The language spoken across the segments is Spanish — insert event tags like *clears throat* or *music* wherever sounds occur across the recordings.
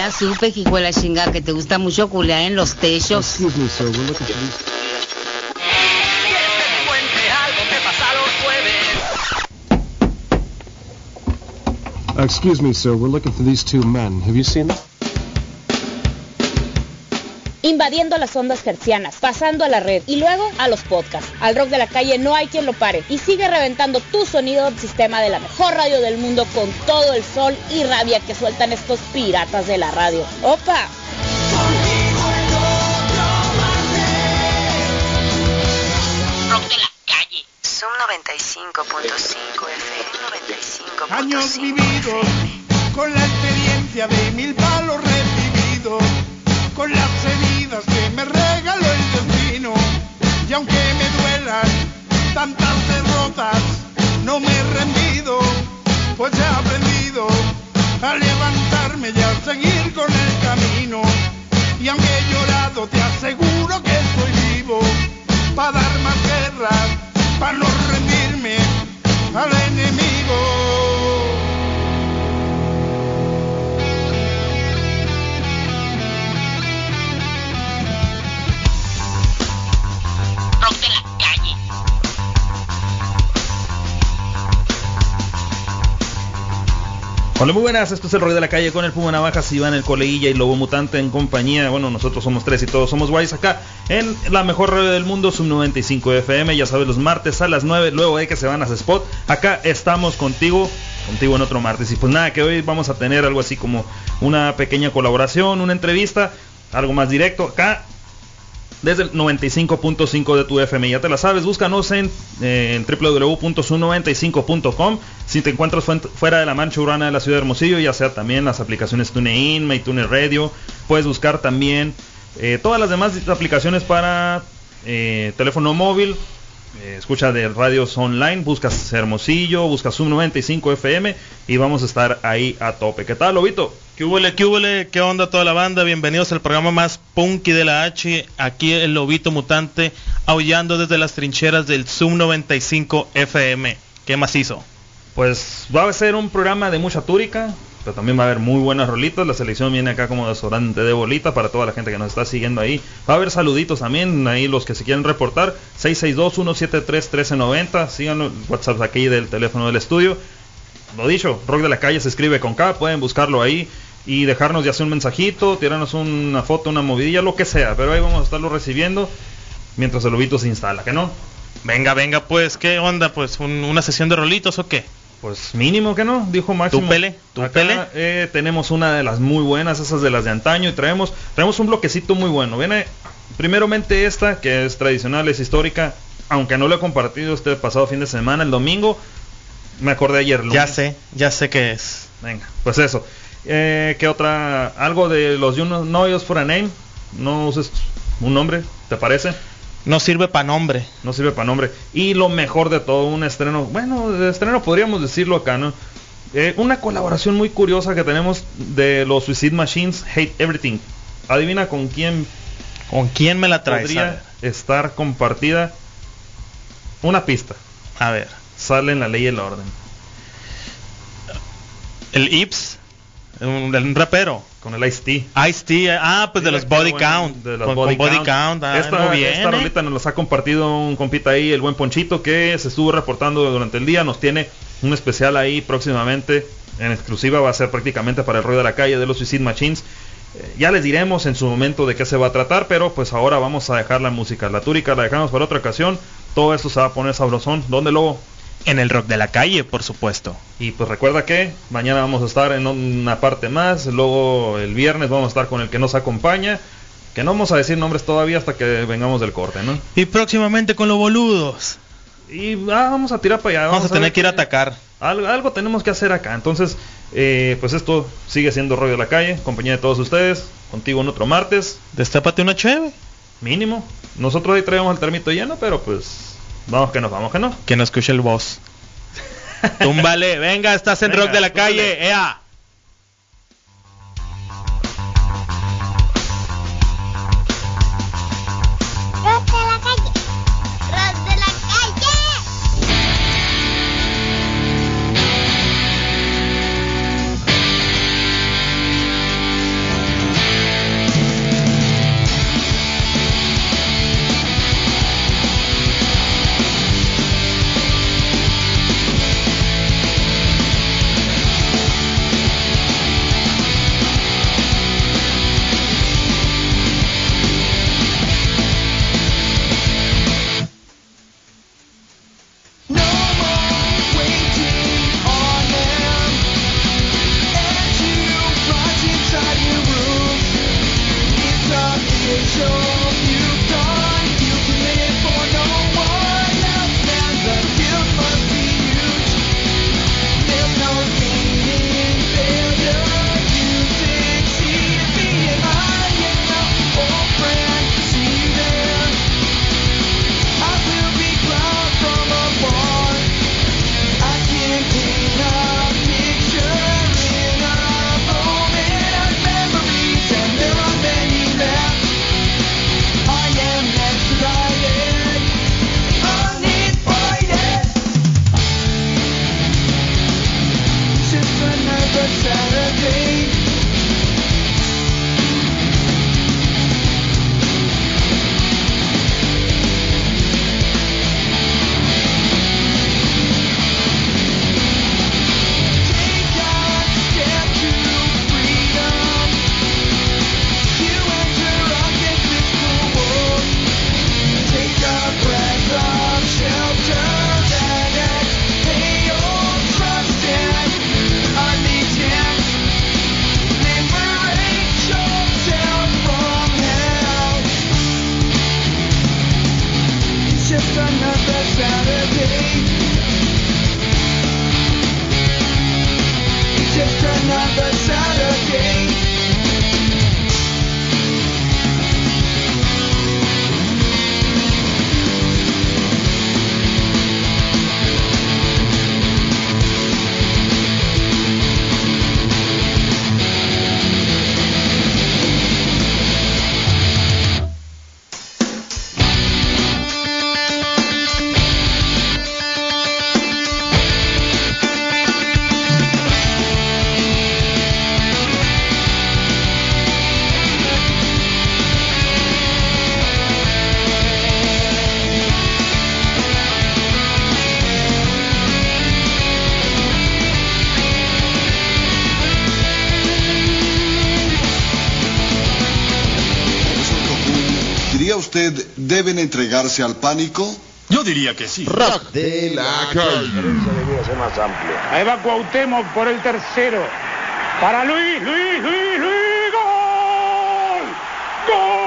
Ya supe, hijo de la chingada, que te gusta mucho culear en los techos. Excuse me, sir. We're looking for these. Two men. Have you seen them? Invadiendo las ondas hercianas, pasando a la red y luego a los podcasts. Al rock de la calle no hay quien lo pare y sigue reventando tu sonido del sistema de la mejor radio del mundo con todo el sol y rabia que sueltan estos piratas de la radio. ¡Opa! Rock de la calle. Zoom 95.5 FM 95.5 Años vividos con la experiencia de mil palos recibidos, con las heridas Y aunque me duelan tantas derrotas, no me he rendido, pues he aprendido a levantarme y a seguir con el Hola, muy buenas, esto es el Rock de la Calle con el Puma Navajas, Iván el Coleilla y Lobo Mutante en compañía, bueno, nosotros somos tres y todos somos guays acá en la mejor radio del mundo, Sub 95 FM, ya sabes, los martes a las 9, luego de que se van a Spot, acá estamos contigo, contigo en otro martes, y pues nada, que hoy vamos a tener algo así como una pequeña colaboración, una entrevista, algo más directo, acá desde el 95.5 de tu FM. Ya te la sabes, búscanos en, eh, en www.su95.com. Si te encuentras fuera de la mancha urbana de la ciudad de Hermosillo, ya sea también las aplicaciones TuneIn, MyTuner Radio, puedes buscar también eh, todas las demás aplicaciones para eh, teléfono móvil. Eh, escucha de radios online, buscas Hermosillo, buscas Sub 95 FM y vamos a estar ahí a tope. ¿Qué tal, Lobito? ¿Qué huele, qué huele? ¿Qué onda toda la banda? Bienvenidos al programa más punky de la H. Aquí el lobito mutante aullando desde las trincheras del Zoom 95 FM. ¿Qué macizo? Pues va a ser un programa de mucha túrica, pero también va a haber muy buenas rolitas. La selección viene acá como desodorante de bolita para toda la gente que nos está siguiendo ahí. Va a haber saluditos también, ahí los que se quieren reportar. 662-173-1390. Síganlo, WhatsApp aquí del teléfono del estudio. Lo dicho, Rock de la Calle se escribe con K, pueden buscarlo ahí y dejarnos ya sea un mensajito, tirarnos una foto, una movidilla, lo que sea. Pero ahí vamos a estarlo recibiendo mientras el lobito se instala, ¿que no? Venga, venga, pues, ¿qué onda? Pues, un- ¿una sesión de rolitos o qué? Pues mínimo que no, dijo Máximo. ¿Tu pele? ¿Tu Acá, pele? eh, tenemos una de las muy buenas, esas de las de antaño, y traemos, traemos un bloquecito muy bueno. Viene primeramente esta, que es tradicional, es histórica, aunque no lo he compartido este pasado fin de semana, el domingo. Me acordé ayer. lunes. Ya sé, ya sé qué es. Venga, pues eso. Eh, ¿Qué otra? Algo de los You No Know Us for a Name. No uses un nombre, ¿te parece? No sirve para nombre. No sirve para nombre. Y lo mejor de todo, un estreno, bueno, de estreno podríamos decirlo acá, ¿no? Eh, una colaboración muy curiosa que tenemos de los Suicide Machines, Hate Everything. Adivina con quién ¿Con quién me la traes? Podría estar compartida una pista. A ver. Sale en la ley y el orden. El Ips, un, un rapero. Con el Ice-T. Ice-T, ah, pues de los Body bueno, Count. de los con, Body con Body Count. Ah, esta, muy bien, esta ¿eh? rolita nos las ha compartido un compita ahí, el buen Ponchito, que se estuvo reportando durante el día. Nos tiene un especial ahí próximamente. En exclusiva va a ser prácticamente para el ruido de la calle de los Suicide Machines. Eh, ya les diremos en su momento de qué se va a tratar, pero pues ahora vamos a dejar la música. La túrica la dejamos para otra ocasión. Todo esto se va a poner sabrosón. ¿Dónde luego? En el rock de la calle, por supuesto. Y pues recuerda que mañana vamos a estar en una parte más, luego el viernes vamos a estar con el que nos acompaña, que no vamos a decir nombres todavía hasta que vengamos del corte, ¿no? Y próximamente con los boludos. Y ah, vamos a tirar para allá. Vamos, a tener que ir a atacar. Algo, algo tenemos que hacer acá. Entonces, eh, pues esto sigue siendo rollo de la calle, compañía de todos ustedes, contigo en otro martes, Destápate una cheve. mínimo. Nosotros ahí traemos el termito lleno, pero pues vamos que nos vamos que no. Que no escuche el voz. *laughs* Túmbale, venga, estás en rock de la calle. ¡Ea! deben entregarse al pánico? Yo diría que sí. Rap de la calle. más amplio. Ahí va Cuauhtémoc por el tercero. Para Luis, Luis, Luis, Luis. ¡Gol! ¡Gol!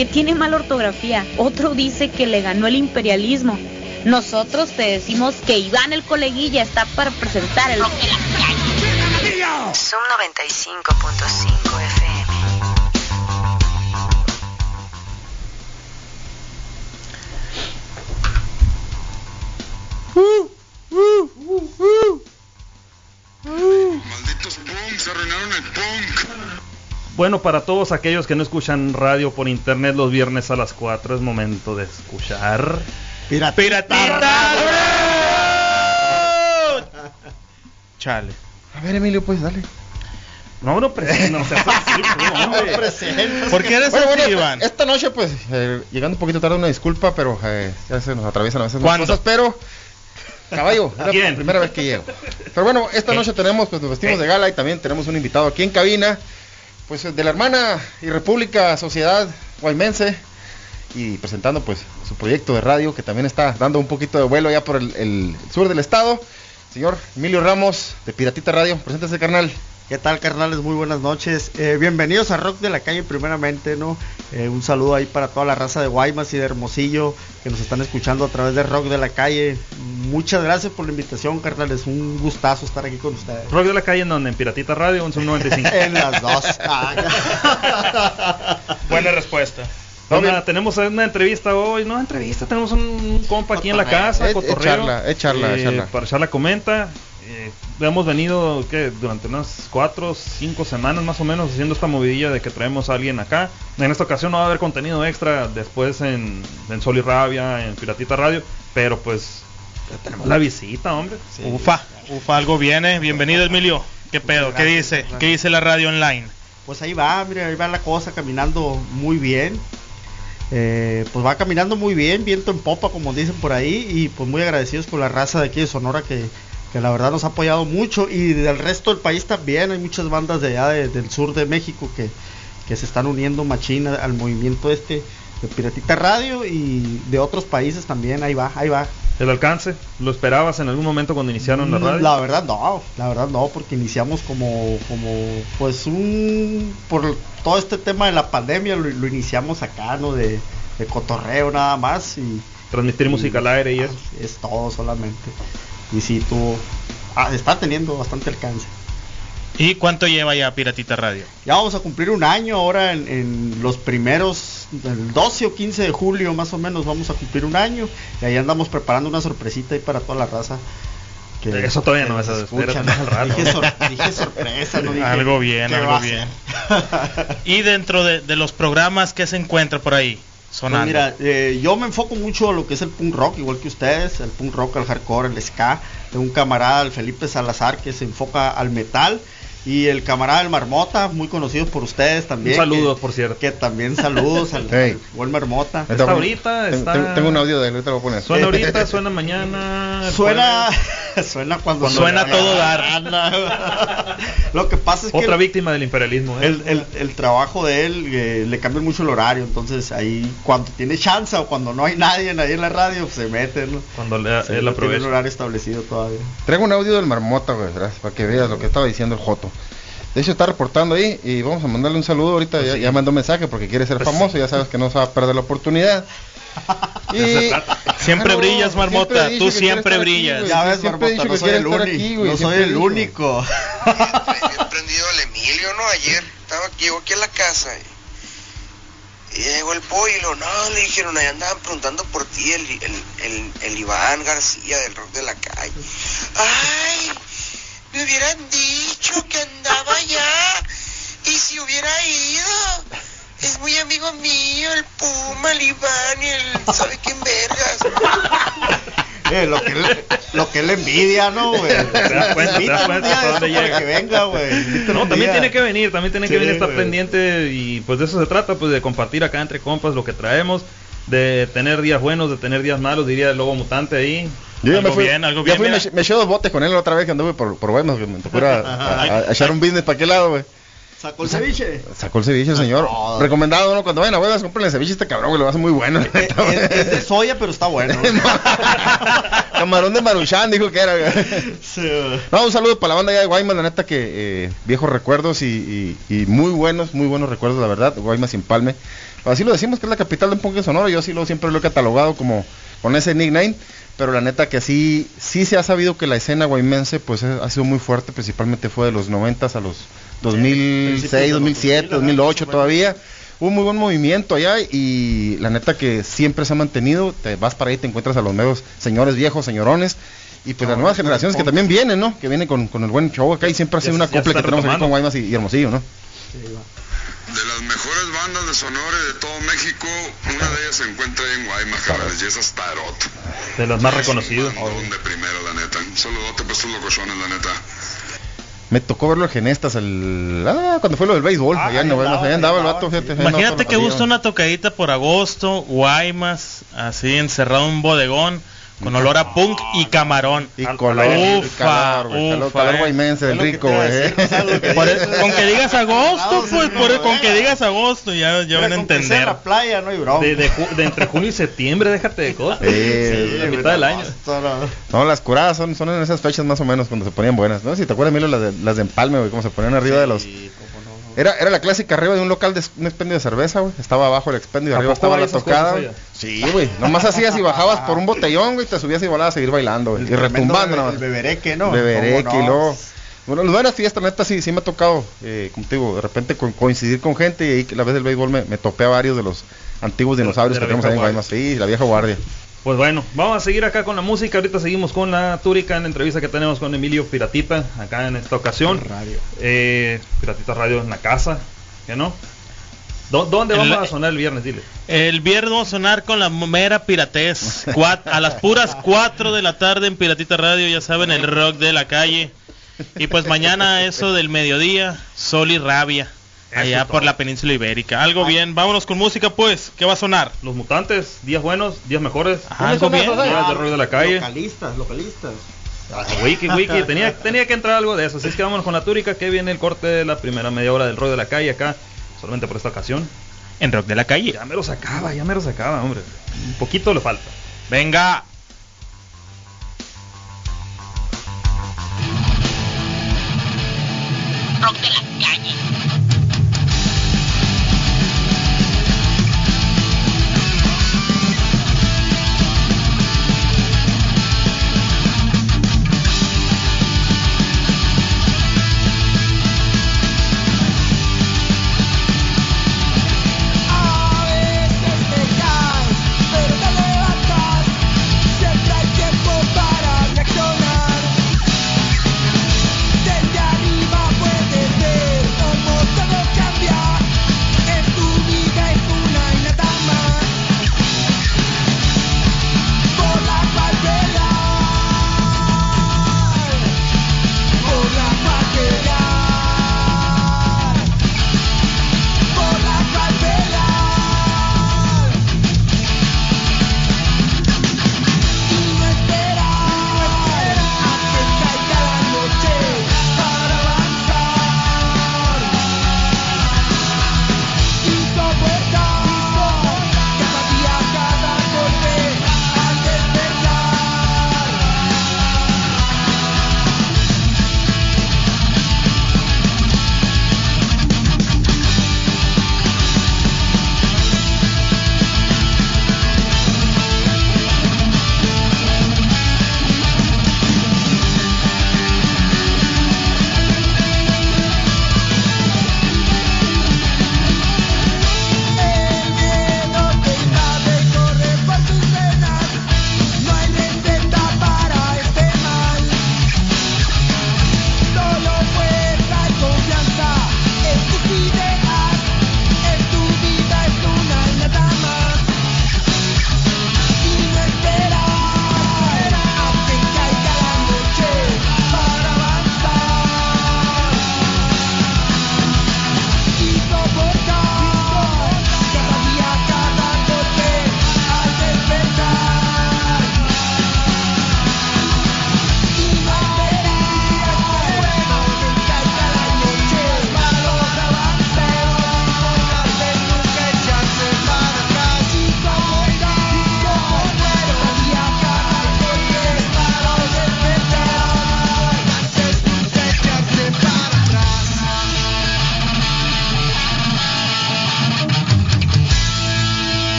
Que tiene mala ortografía, otro dice que le ganó el imperialismo. Nosotros te decimos que Iván el coleguilla está para presentar el. Zoom 95.5 FM. Bueno, para todos aquellos que no escuchan radio por internet los viernes a las 4 es momento de escuchar. Piratita Chale. A ver, Emilio, pues dale. No, no, presen- *laughs* no así, tú, hombre. ¿Por qué eres Bueno, así, bueno, Iván? Esta noche, pues, eh, llegando un poquito tarde, una disculpa, pero eh, ya se nos atraviesan a veces las ¿Cuándo? cosas, pero... Caballo, es la primera vez que llego. Pero bueno, esta ¿Qué? noche tenemos, pues, nos vestimos ¿Qué? de gala y también tenemos un invitado aquí en cabina, pues, de la hermana y República Sociedad Guaymense, y presentando, pues, su proyecto de radio, que también está dando un poquito de vuelo ya por el, el sur del estado. Señor Emilio Ramos, de Piratita Radio, preséntese, carnal. ¿Qué tal, carnales? Muy buenas noches. Eh, bienvenidos a Rock de la Calle, primeramente, ¿no? Eh, un saludo ahí para toda la raza de Guaymas y de Hermosillo que nos están escuchando a través de Rock de la Calle. Muchas gracias por la invitación, carnales. Un gustazo estar aquí con ustedes. Rock de la calle en donde en Piratita Radio, un Zoom 95. En las dos. *laughs* Buena respuesta. No, mira, tenemos una entrevista hoy, no entrevista, tenemos un, un compa aquí en la casa, Eh, eh, cotorreo, charla, charla, eh, charla. para echar la comenta. Eh, hemos venido ¿qué? durante unas cuatro, cinco semanas más o menos haciendo esta movidilla de que traemos a alguien acá. En esta ocasión no va a haber contenido extra después en, en Sol y Rabia, en Piratita Radio, pero pues ya tenemos la visita, hombre. Ufa, ufa, algo viene. Bienvenido, Emilio. ¿Qué pedo? ¿Qué dice? ¿Qué dice la radio online? Pues ahí va, mira, ahí va la cosa caminando muy bien. Eh, pues va caminando muy bien, viento en popa, como dicen por ahí, y pues muy agradecidos con la raza de aquí de Sonora que, que la verdad nos ha apoyado mucho y del resto del país también. Hay muchas bandas de allá de- del sur de México que, que se están uniendo machina al movimiento este de Piratita Radio y de otros países también. Ahí va, ahí va. El alcance, ¿lo esperabas en algún momento cuando iniciaron la Mm, radio? La verdad no, la verdad no, porque iniciamos como, como, pues un, por todo este tema de la pandemia lo, lo iniciamos acá, ¿no? De, de cotorreo nada más y Transmitir y- música al aire y eso. es todo solamente. Y sí, tuvo, ah, está teniendo bastante alcance. ¿Y cuánto lleva ya Piratita Radio? Ya vamos a cumplir un año ahora en, en los primeros, el 12 o 15 de julio más o menos vamos a cumplir un año y ahí andamos preparando una sorpresita ahí para toda la raza. que- Eso todavía no es, al rato. Dije, sor- dije sorpresa, no dije Algo bien, algo bien. *laughs* Y dentro de, de los programas que se encuentra por ahí, Pues mira, eh, yo me enfoco mucho a lo que es el punk rock, igual que ustedes, el punk rock, el hardcore, el ska. Tengo un camarada, el Felipe Salazar, que se enfoca al metal. Y el camarada del Marmota, muy conocido por ustedes también. Un saludo, que- por cierto. Que también saludos al, *laughs* Hey. buen Marmota. Está ahorita, Tengo- está- Tengo, tengo un audio de él, ahorita lo voy a poner. Suena ahorita, *laughs* suena mañana. Suena, *laughs* suena cuando Cuando suena todo dar. Lo que pasa es que Otra el, víctima del imperialismo. ¿eh? el, el- el trabajo de él eh, le cambia mucho el horario, entonces ahí cuando tiene chance o cuando no hay nadie ahí en la radio, pues, se mete, ¿no? Cuando le- Sí, él no tiene aprovecha. el horario establecido todavía. Traigo un audio del marmota, güey, para que veas lo que estaba diciendo el Joto. De hecho, está reportando ahí y vamos a mandarle un saludo ahorita. Pues ya, sí. ya mandó mensaje porque quiere ser Pues famoso. Ya sabes que no se va a perder la oportunidad. *laughs* Y Siempre brillas, Marmota, siempre he tú siempre brillas. Ya ves, Siempre he Marmota, dicho no que soy el único, aquí, güey, no soy he el único. Bien prendido el Emilio, ¿no? Ayer estaba, llegó aquí a la casa y, y llegó el pollo no, le dijeron, ahí andaban preguntando por ti, el, el, el, el Iván García del rock de la calle. Ay, me hubieran dicho que andaba allá y si hubiera ido. Es muy amigo mío, el Puma, el Iván y el sabe quién vergas. *laughs* Eh, lo, que él, lo que él envidia, ¿no, güey? Te das cuenta, te das dónde llega. que venga, güey. No, también tiene que venir, también tiene que venir, estar pendiente y pues de eso se trata, pues de compartir acá entre compas lo que traemos, de tener días buenos, de tener días malos, diría el lobo mutante ahí. Yo ya me fui, bien, algo ya bien, fui, me, mira. me eché dos botes con él la otra vez que anduve por, por Guaymas, que me *laughs* tocó a, a- a echar un business para aquel lado, güey. ¿Sacó el ceviche? Sacó el ceviche, señor. No. Recomendado, ¿no? Cuando vayan a huevas, compren el ceviche este cabrón, que lo hace muy bueno. la neta, güey. Es, es de soya, pero está bueno. *laughs* Camarón de Maruchan, dijo que era. güey. Sí. No, un saludo para la banda allá de Guaymas, la neta que eh, viejos recuerdos y, y- y muy buenos, muy buenos recuerdos, la verdad. Guaymas sin palme. Así lo decimos que es la capital de un punk sonoro. Yo así lo siempre lo he catalogado como con ese nickname. Pero la neta que sí, sí se ha sabido que la escena guaymense pues ha sido muy fuerte, principalmente fue de los 90 a los 2006, de los 2007, 2000, 2008 ajá, todavía. Hubo un muy buen movimiento allá y la neta que siempre se ha mantenido. Te vas para ahí, te encuentras a los nuevos señores viejos, señorones. Y pues las nuevas generaciones que también vienen, ¿no? Que vienen con, con el buen show acá y siempre ha sido una copla que tenemos aquí con Guaymas y, y Hermosillo, ¿no? De las mejores bandas de Sonora y de todo México, una de ellas se encuentra ahí en Guaymas, y esa es Tarot. De los más reconocidos. Bandón de primero, la neta. Un saludote para estos locochones, la neta. Me tocó verlo en Genestas el... Ah, cuando fue lo del béisbol. Ah, allá andaba, allá andaba el vato, fíjate. Imagínate que gusta una tocadita por agosto, Guaymas, así encerrado en un bodegón, con olor a punk y camarón. Y color, Ufa, calor, ufa, calor eh. guaymense, rico, es- *laughs* con que digas agosto, pues, eh. con que digas agosto, ya, ya van a entender. la playa, no hay broma. De, de ju- de entre junio y septiembre, déjate de cosas. Sí, la mitad del año. No- las curadas son, son en esas fechas más o menos cuando se ponían buenas. No sé si te acuerdas, Milo, las de, las de empalme, güey, cómo se ponían arriba de los... No. Era, era la clásica arriba de un local de un expendio de cerveza, güey. Estaba abajo el expendio y ¿A arriba estaba la tocada. cosas? Sí, güey. Nomás hacías y bajabas por un *laughs* botellón, güey, te subías y volabas a seguir bailando, güey. Y retumbando, nada El bebereque, ¿no? Bebereque ¿Cómo y no? luego... Bueno, las buenas fiestas, neta, sí, sí me ha tocado, eh, como te digo, de repente co- coincidir con gente y ahí la vez del béisbol me, me topé a varios de los antiguos dinosaurios de que tenemos ahí en Guaymas. Sí, la vieja guardia. Pues bueno, vamos a seguir acá con la música. Ahorita seguimos con la túrica en la entrevista que tenemos con Emilio Piratita, acá en esta ocasión. Radio. Eh, Piratita Radio en la casa, ¿ya no? ¿Dó- ¿Dónde vamos la- a sonar el viernes? Dile. El viernes vamos a sonar con la mera piratez. Cuat- a las puras 4 de la tarde en Piratita Radio, ya saben, el rock de la calle. Y pues mañana eso del mediodía, sol y rabia. Allá por la península ibérica. Algo bien, vámonos con música pues. ¿Qué va a sonar? Los mutantes, días buenos, días mejores. Algo bien. Días de rollo de la calle. Localistas, localistas. Ah, Wiki, wiki, tenía, tenía que entrar algo de eso. Así es que vámonos con la túrica, que viene el corte de la primera media hora del rollo de la calle acá, solamente por esta ocasión. En rock de la calle. Ya mero se acaba, ya mero se acaba, hombre. Un poquito le falta. Venga. Rock de la calle.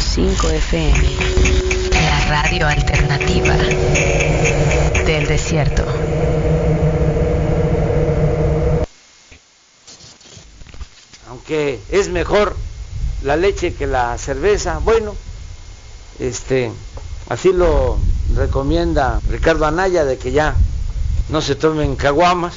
105 FM. La radio alternativa del desierto. Aunque es mejor la leche que la cerveza, bueno, este, así lo recomienda Ricardo Anaya de que ya no se tomen caguamas.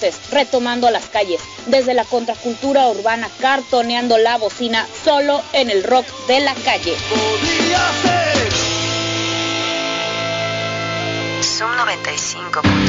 deportes, retomando las calles, desde la contracultura urbana, cartoneando la bocina solo en el rock de la calle. 95.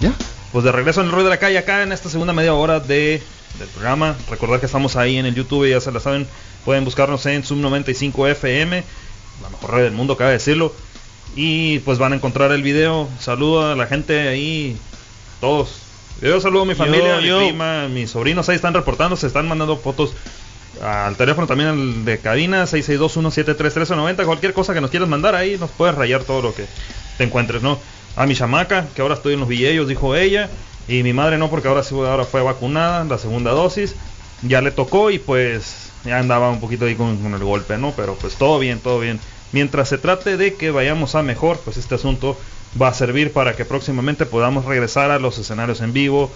Ya. Pues de regreso en el ruido de la calle acá en esta segunda media hora de, del programa. Recordar que estamos ahí en el YouTube, ya se la saben. Pueden buscarnos en Zoom 95 FM, la mejor red del mundo, cabe decirlo. Y pues van a encontrar el video. Saludo a la gente ahí, todos. Yo saludo a mi familia, yo. a mi prima, mis sobrinos ahí están reportando, se están mandando fotos al teléfono también al de cabina 662-173-1390. Cualquier cosa que nos quieras mandar ahí, nos puedes rayar todo lo que te encuentres, ¿no? A mi chamaca, que ahora estoy en los villeros, dijo ella. Y mi madre no, porque ahora, sí- ahora fue vacunada, la segunda dosis. Ya le tocó y pues ya andaba un poquito ahí con, con el golpe, ¿no? Pero pues todo bien, todo bien. Mientras se trate de que vayamos a mejor, pues este asunto va a servir para que próximamente podamos regresar a los escenarios en vivo,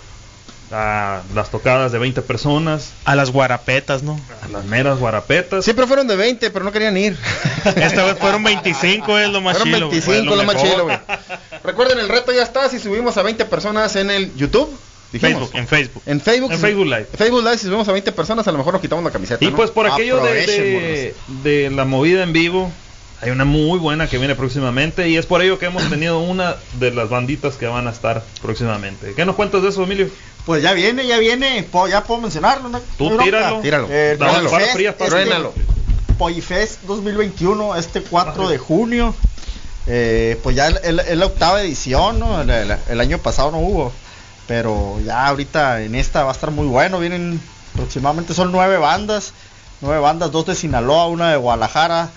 a las tocadas de 20 personas, A las guarapetas, ¿no? a las meras guarapetas. Siempre fueron de 20, pero no querían ir. *laughs* Esta vez fueron 25, es lo más Fueron chilo. güey. 25, lo lo más chilo, güey. Recuerden, el reto ya está. Si subimos a 20 personas en el YouTube, dijimos. Facebook, en Facebook. En Facebook. En si- Facebook Live. Facebook Live, si subimos a 20 personas, a lo mejor nos quitamos la camiseta. Y ¿no? pues por aquello de, Aprovechen, de, de la movida en vivo, hay una muy buena que viene próximamente y es por ello que hemos tenido una de las banditas que van a estar próximamente. ¿Qué nos cuentas de eso, Emilio? Pues ya viene, ya viene. Po- ya puedo mencionarlo, ¿no? Tú No tíralo. Tíralo. Eh, Pollifest, para frías, para este-. Pollifest 2021, este 4 de junio. Eh, pues ya es la octava edición, ¿no? El, el- el año pasado no hubo. Pero ya ahorita en esta va a estar muy bueno. Vienen aproximadamente, son nueve bandas. Nueve bandas, dos de Sinaloa, una de Guadalajara,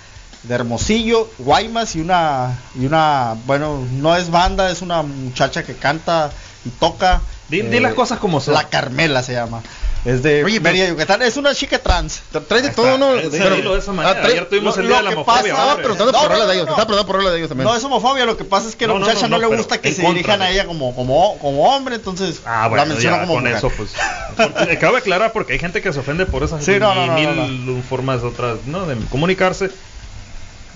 de Hermosillo, Guaymas y una, y una, bueno, no es banda, es una muchacha que canta y toca. Di, di las cosas como son. La Carmela se llama. Es de Oye, Mérida, pero- Yucatán. Es una chica trans. Traes de todo. ¿no? Ese Pero- de esa manera. Trae- Ayer tuvimos lo- el día lo de la que homofobia. pasa- Estaba hombre. preguntando No, por no, de ellos. no. Estaba preguntando por rolas de ellos también. No es homofobia, lo que pasa es que No, la muchacha no, no, no, le gusta que se contra dirijan a ella como, como, como hombre, entonces Ah, bueno, la menciona ya, como con mujer. eso, pues. porque- cabe aclarar porque hay gente que se ofende por esas Sí, no, no, no, mil no, formas otras, ¿no? De comunicarse.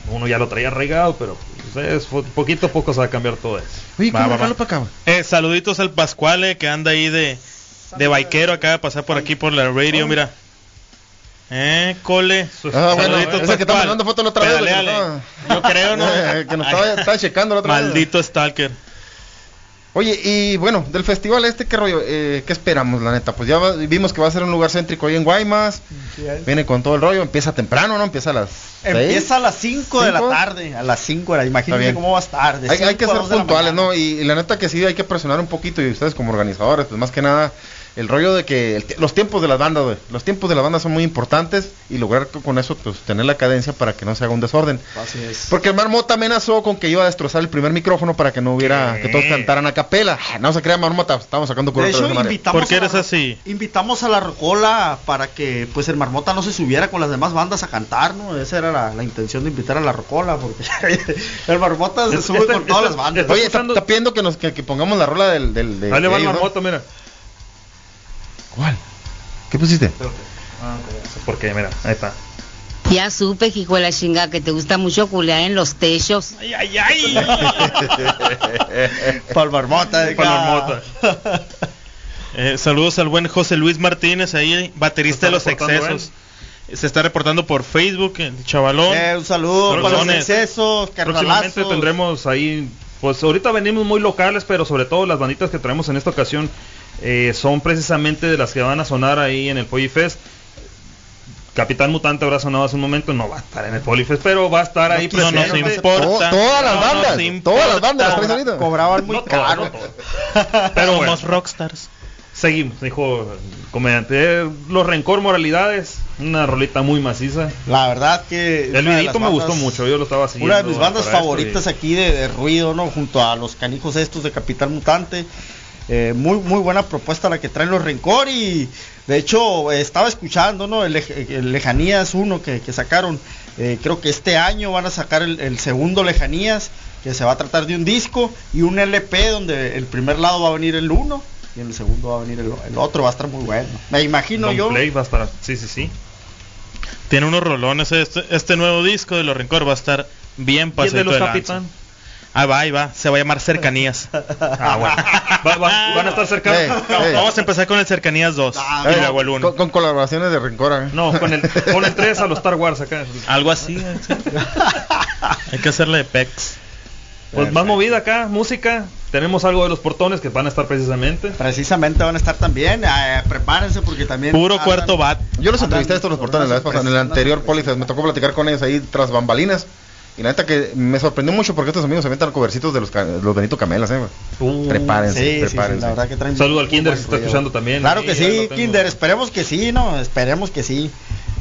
Uno ya lo traía arraigado, pero pues, es, poquito a poco se va a cambiar todo eso. Oye, Va, ¿cómo va, jalo va. para acá? güey? Eh, saluditos al Pascuale que anda ahí de, de baiquero, acaba de pasar por aquí por la radio, mira. Eh, cole. Ah, bueno, ese que está mandando fotos la otra vez. que Yo creo, ¿no? *laughs* estaba- que nos estaba, estaba checando la otra vez. Maldito Stalker. Oye, y bueno, del festival este, ¿qué rollo? Eh, ¿Qué esperamos, la neta? Pues ya va- vimos que va a ser un lugar céntrico ahí en Guaymas. Viene con todo el rollo. Empieza temprano, ¿no? Empieza a las seis. Empieza a las 5 de la tarde, a las 5 de la Imagínense bien. cómo va a estar. Hay, hay que ser puntuales. ¿no? Y, y la neta que sí hay que presionar un poquito y ustedes como organizadores, pues más que nada el rollo de que los tiempos de las bandas, güey, los tiempos de las bandas son muy importantes y lograr con eso pues tener la cadencia para que no se haga un desorden. Así es. Porque el Marmota amenazó con que iba a destrozar el primer micrófono para que no hubiera ¿Qué? que todos cantaran a capela. Ah, No se crea Marmota, estamos sacando De culo otra hecho, invitamos ¿Por qué a la eres así? Invitamos a la Rocola para que pues el Marmota no se subiera con las demás bandas a cantar, ¿no? Esa era la, la intención de invitar a la Rocola, porque *laughs* el Marmota se sube con todas las bandas. Oye, está, está pidiendo que nos que, que pongamos la rola del del de, Ahí le de va el marmoto, mira. ¿Cuál? ¿Qué pusiste? Ah, Porque, mira, ahí está. Ya supe, hijo de la chinga, que te gusta mucho culear en los techos. Ay, ay, ay. *laughs* Para el Marmota. de Para el acá. Marmota. *laughs* Eh, saludos al buen José Luis Martínez, ahí, baterista de los excesos. Se está reportando por Facebook, el chavalón. Eh, un saludo para los excesos, Próximamente tendremos ahí, pues ahorita venimos muy locales, pero sobre todo las banditas que traemos en esta ocasión eh, son precisamente de las que van a sonar ahí en el Polyfest. Capitán Mutante habrá sonado hace un momento, no va a estar en el Polyfest, pero va a estar ahí no nos presente. importa. To- todas las No bandas, nos todas las bandas las ahorita. Cobraban muy No caro. no. *laughs* Pero bueno, Somos rockstars. seguimos, dijo el comediante. Eh, Los rencor moralidades, una rolita muy maciza. La verdad que... El videito me gustó mucho, yo lo estaba siguiendo. Una de mis bandas esto favoritas y- aquí de, de ruido, ¿no? Junto a los canijos estos de Capital Mutante. Eh, muy muy buena propuesta la que traen los Rencor y de hecho eh, estaba escuchando, ¿no? El, Lej- el Lejanías 1 que, que sacaron. Eh, creo que este año van a sacar el, el segundo Lejanías, que se va a tratar de un disco y un LP donde el primer lado va a venir el 1 y en el segundo va a venir el, el otro. Va a estar muy bueno. Me imagino yo. Play va a estar, sí, sí, sí. Tiene unos rolones. Este, este nuevo disco de los Rencor va a estar bien ¿Y el pasadito de los de lanza. Capitán? Ah, va, ahí va. Se va a llamar Cercanías. Ah, bueno. *laughs* Va- va- van a estar cerca. Ey, ey. Vamos a empezar con el Cercanías 2. Ah, y luego el 1. con, con colaboraciones de Rencor. ¿eh? No, con el, con el 3 a los Star Wars acá. Algo así. eh. *laughs* Hay que hacerle de pecs. Pues más movida acá, música. tenemos algo de los portones que van a estar precisamente. Precisamente van a estar también. eh, prepárense porque también. Puro andan- cuarto bat. Yo los andan entrevisté a estos los portones la vez pasada, en el anterior unas póliza, me tocó platicar con ellos ahí tras bambalinas. Y la neta que me sorprendió mucho porque estos amigos se aventan covercitos de los, ca- los Benito Camelas, eh, prepárense, Sí, sí, sí, prepárense. la verdad que traen Saludo al Kinder se está escuchando también. Claro que Sí. Kinder, esperemos que sí, ¿no? Esperemos que sí.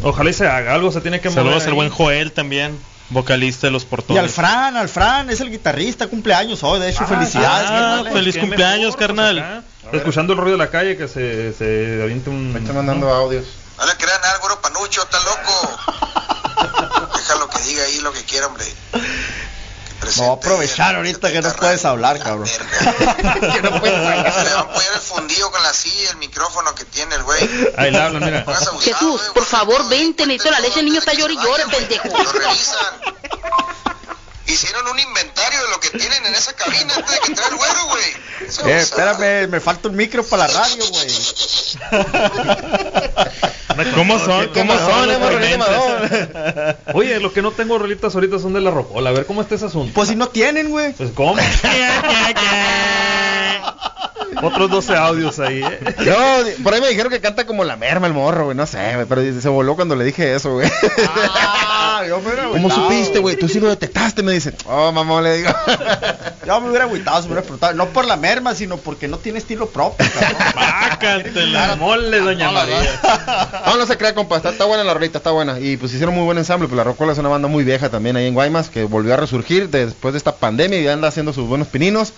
Ojalá y se haga algo, se tiene que mover. Saludos al buen Joel también, vocalista de los Y portones. al Fran, al Fran, es el guitarrista, cumpleaños hoy, de hecho, Ah, felicidades. ah, carnales. feliz cumpleaños, mejor, pues, carnal. Escuchando el ruido de la calle que se, se avienta un. Me están mandando audios. No le crean al güero Panucho, está loco. Diga ahí lo que quiera, hombre. No, aprovechar ahorita *laughs* que no puedes hablar, cabrón. que no puedes *laughs* Se le va a apoyar el fundido con la silla, el micrófono que tiene el güey. Ahí le hablan, mira. Jesús, por favor, vente, necesito la leche, el niño está llore y güey, pendejo. Lo revisan. Hicieron un inventario de lo que tienen en esa cabina antes de que entre el güero, güey. Eh, espérame, me falta un micro para la radio, güey. ¿Cómo son? ¿Cómo son *laughs* los? Oye, lo que no tengo rolitas ahorita son de la rocola. A ver cómo está ese asunto. Pues si no tienen, güey. Pues cómo. *laughs* Otros 12 audios ahí, ¿eh? No, por ahí me dijeron que canta como la merma el morro, güey, no sé, güey, pero se voló cuando le dije eso, güey. Ah, yo me hubiera ¿Cómo agüitado, supiste, güey? Tú sí lo detectaste, me dicen. Oh, mamá, le digo. Yo me hubiera agüitado, se me hubiera preguntado. No por la merma, sino porque no tiene estilo propio, cabrón. Bácatela, mole, doña María. No, no se crea, compa, está, está buena la rolita, está buena. Y pues hicieron muy buen ensamble, pues la Rocola es una banda muy vieja también ahí en Guaymas, que volvió a resurgir después de esta pandemia y anda haciendo sus buenos pininos.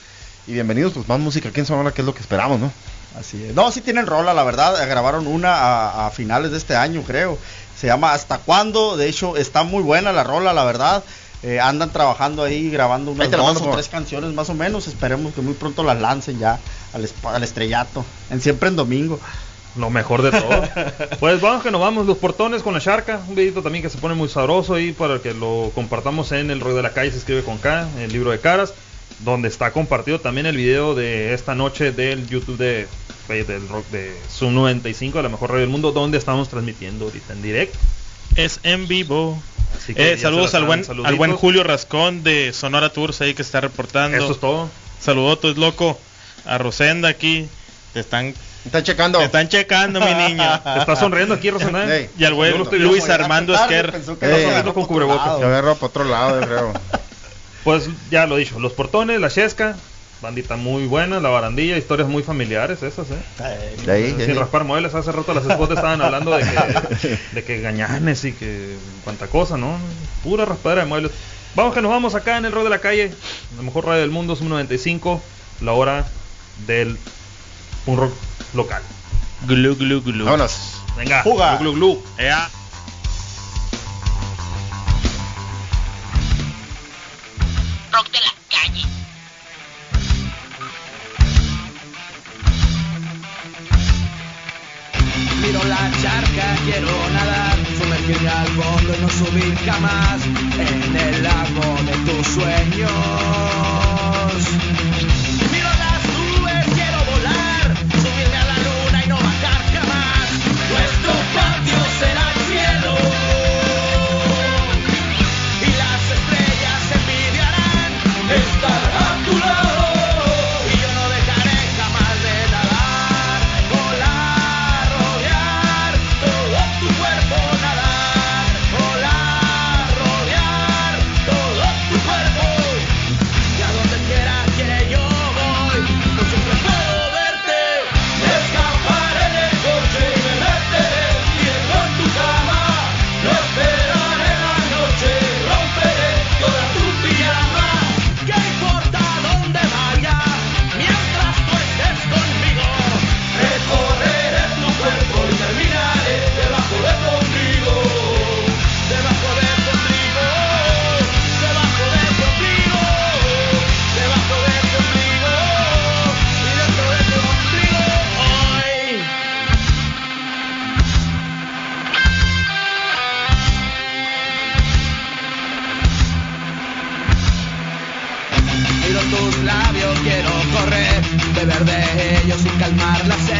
Y bienvenidos, pues más música aquí en Sonora, que es lo que esperamos, ¿no? Así es. No, sí tienen rola, la verdad. Grabaron una a, a finales de este año, creo. Se llama ¿Hasta cuándo? De hecho, está muy buena la rola, la verdad. Eh, andan trabajando ahí, grabando unas Ahí dos o por tres canciones más o menos. Esperemos que muy pronto las lancen ya al, estrellato. En siempre en domingo. Lo mejor de todo. *laughs* Pues vamos que nos vamos, los portones con la charca. Un videito también que se pone muy sabroso y para que lo compartamos en el rollo de la calle se escribe con K, el libro de caras, donde está compartido también el video de esta noche del YouTube de del rock de Zoom 95, de la mejor radio del mundo, donde estamos transmitiendo ahorita en directo. Es en vivo. Así que Eh, saludos al buen, al buen. Julio Rascón de Sonora Tours ahí que está reportando. Eso es todo. Saludotes, loco. A Rosenda aquí. Te están, Están checando. te están checando, mi niña. *laughs* Te está sonriendo aquí, Rosana. Ey. Y al estoy Luis. Armando Esquer. Eh, eh, con cubrebocas. Se agarra para otro lado, creo. *laughs* Pues ya lo dicho, los portones, la chesca, bandita muy buena, la barandilla, historias muy familiares esas, ¿eh? De ahí, de Sin ahí. raspar muebles, hace rato las esposas estaban hablando de que, *laughs* de que gañanes y que cuanta cosa, ¿no? Pura raspadera de muebles. Vamos que nos vamos acá en el rock de la calle, la mejor radio del mundo, Zoom 95, la hora del un rock local. Glu, glu, glu. Vámonos. Venga, Juga. glu, glu, glu. Ea. Rock de la calle. Miro la charca, quiero nadar, sumergirme al fondo y no subir jamás en el lago de tus sueños. De ellos y calmar la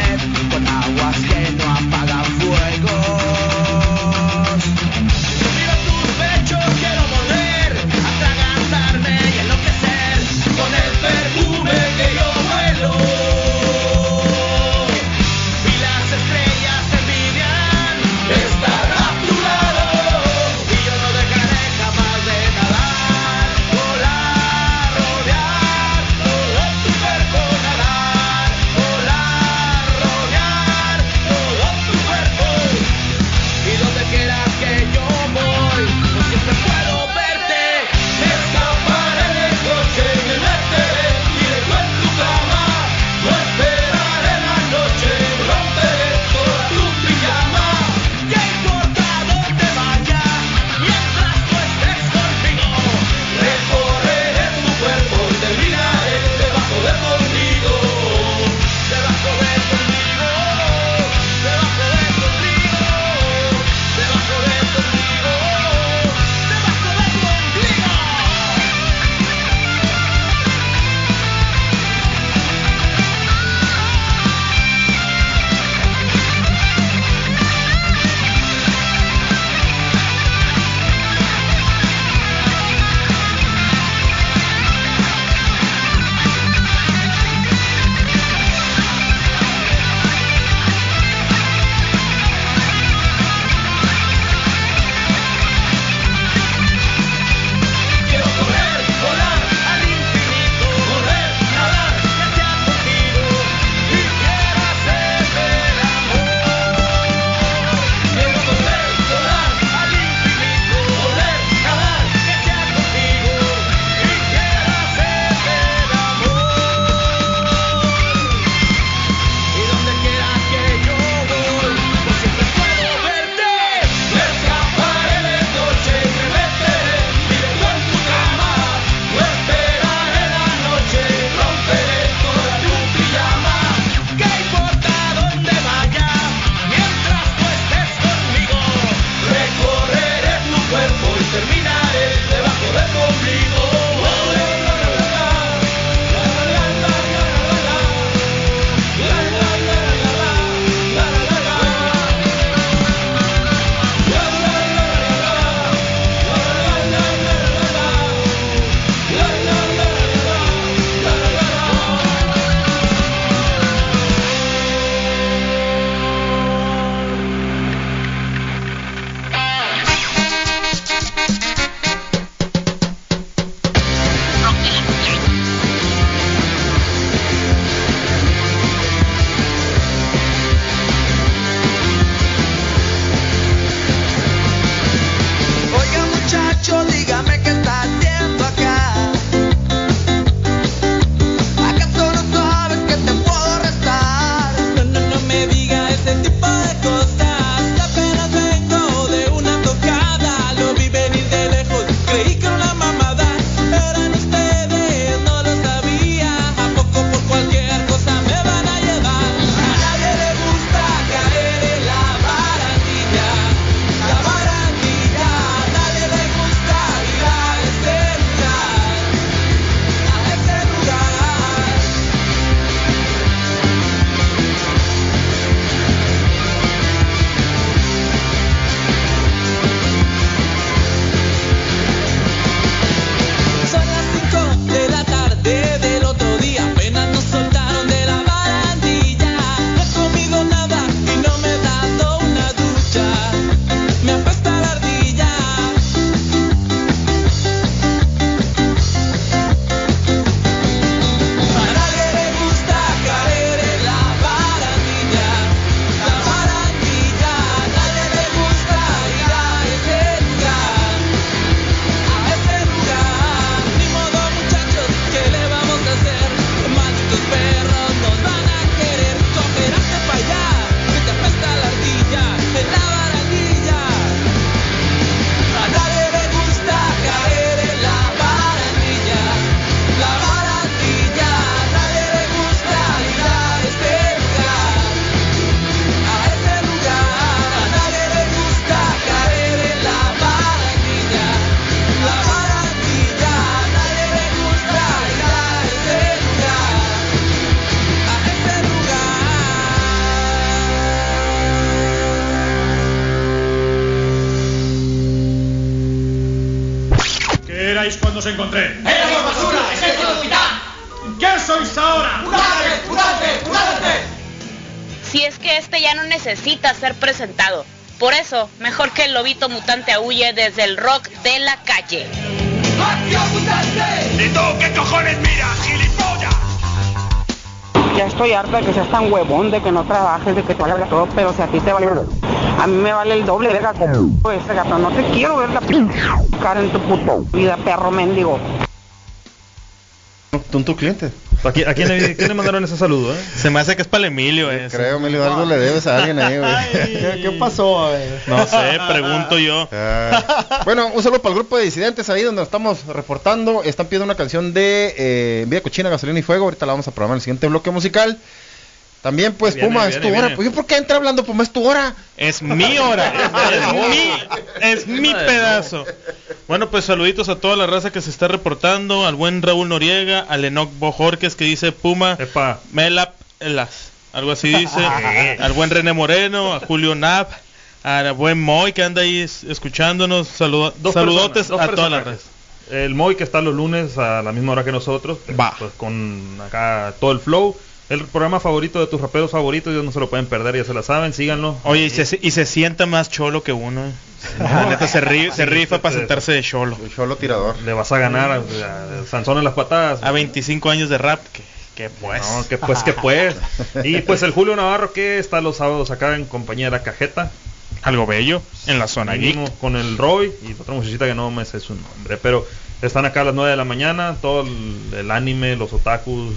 el lobito mutante huye desde el rock de la calle. ¡Acción mutante! ¿Y tú qué cojones miras, gilipollas? Ya estoy harta de que seas tan huevón, de que no trabajes, de que te valga todo, pero si a ti te vale... A mí me vale el doble, verga, como ese gato. No te quiero ver la p- cara en tu puto vida, perro mendigo. ¿Tú tu cliente? ¿A quién, a quién le, quién le mandaron ese saludo, eh? Se me hace que es para el Emilio, eh. Creo, Emilio, algo le debes a alguien ahí, güey. ¿Qué, qué pasó? No sé, pregunto yo. Ah, bueno, un saludo para el grupo de disidentes ahí donde nos estamos reportando. Están pidiendo una canción de eh, Vida Cochina, Gasolina y Fuego. Ahorita la vamos a programar en el siguiente bloque musical. También, pues, Viene, Puma, viene, es tu viene. hora. Pues, ¿yo ¿por qué entra hablando Puma? Es tu hora. Es mi hora. es *laughs* mi, es mi pedazo. Bueno, pues saluditos a toda la raza que se está reportando. Al buen Raúl Noriega, al Enoch Bojorques que dice Puma, Epa. Melap Elas. Algo así dice. *laughs* al buen René Moreno, a Julio Nap, al buen Moy que anda ahí es- escuchándonos. Saludo- saludotes personas, a toda la raza. El Moy que está los lunes a la misma hora que nosotros, Va. pues con acá todo el flow. El programa favorito de tus raperos favoritos, ellos no se lo pueden perder, ya se la saben, síganlo. Oye, y se, y se sienta más cholo que uno. La neta se, ri- se rifa para sentarse de cholo. El cholo tirador. Le vas a ganar a, a Sansón en las patadas. A 25 años de rap, que, que pues. No, que pues, que pues. *laughs* Y pues el Julio Navarro que está los sábados acá en compañía de la cajeta. Algo bello, en la zona geek. Con el Roy y otra muchachita que no me sé su nombre. Pero están acá a las 9 de la mañana, todo el, el anime, los otakus,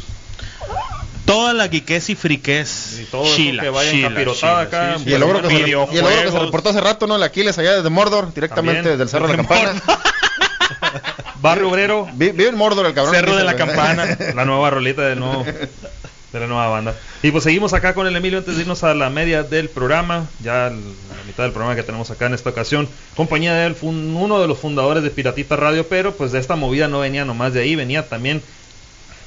Toda la geekés y friqués. y todo eso Chila, que vayan chila, chila, acá. sí, sí. Y el logro, que se, y el logro que se reportó hace rato, ¿no? El Aquiles allá desde Mordor, directamente También. desde el Cerro de la Campana. *laughs* Barrio Obrero, Vi- Vive en Mordor el cabrón. Cerro de la *laughs* Campana. la nueva rolita de nuevo de la nueva banda. Y pues seguimos acá con el Emilio antes de irnos a la media del programa, ya la mitad del programa que tenemos acá en esta ocasión, compañía de él, uno de los fundadores de Piratita Radio, pero pues de esta movida no venía nomás de ahí, venía también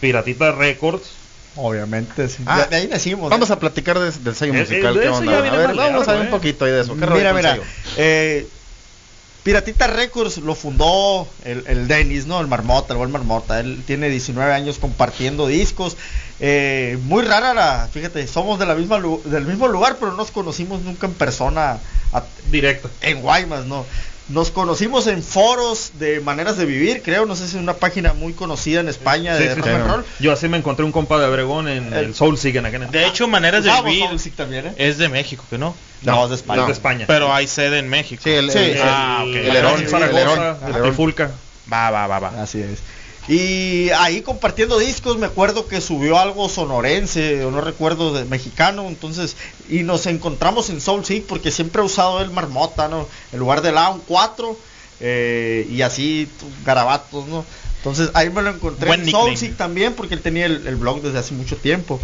Piratita Records. Obviamente, sí. Ah, de ahí nacimos. Vamos ¿eh? a platicar de- del sello Eh, eh, musical. de ¿qué eso onda? ya A ver, vamos a ver un eh. poquito ahí de eso. ¿Qué rollo Mira, mira. eh, Piratita Records lo fundó el, el Dennis, ¿no? El Marmota, el buen Marmota. Él tiene 19 años compartiendo discos. Eh, muy rara la, fíjate, somos de la misma lu- del mismo lugar, pero no nos conocimos nunca en persona a- Directo. en Guaymas, ¿no? Nos conocimos en foros de maneras de vivir, creo, no sé si es una página muy conocida en España Sí, de sí, rock sí. and roll. Yo así me encontré un compa de Obregón en El- el Soul Sig en aquel De hecho, maneras de vivir también, ¿eh? es de México, que no. No, es de España. es de España. Pero hay sede en México. Sí, el, Sí, el- sí. Ah, ok. el Herón, el Zaragoza, Herón, el el Herón. Trifulca. Va, va, va, va. Así es. Y ahí compartiendo discos, me acuerdo que subió algo sonorense, o no recuerdo, de mexicano, entonces, y nos encontramos en Soul Seek porque siempre ha usado el marmota, ¿no? En lugar del A, un 4, eh, y así, garabatos, ¿no? Entonces ahí me lo encontré Buen en. Soul Seek también, porque él tenía el, el blog desde hace mucho tiempo.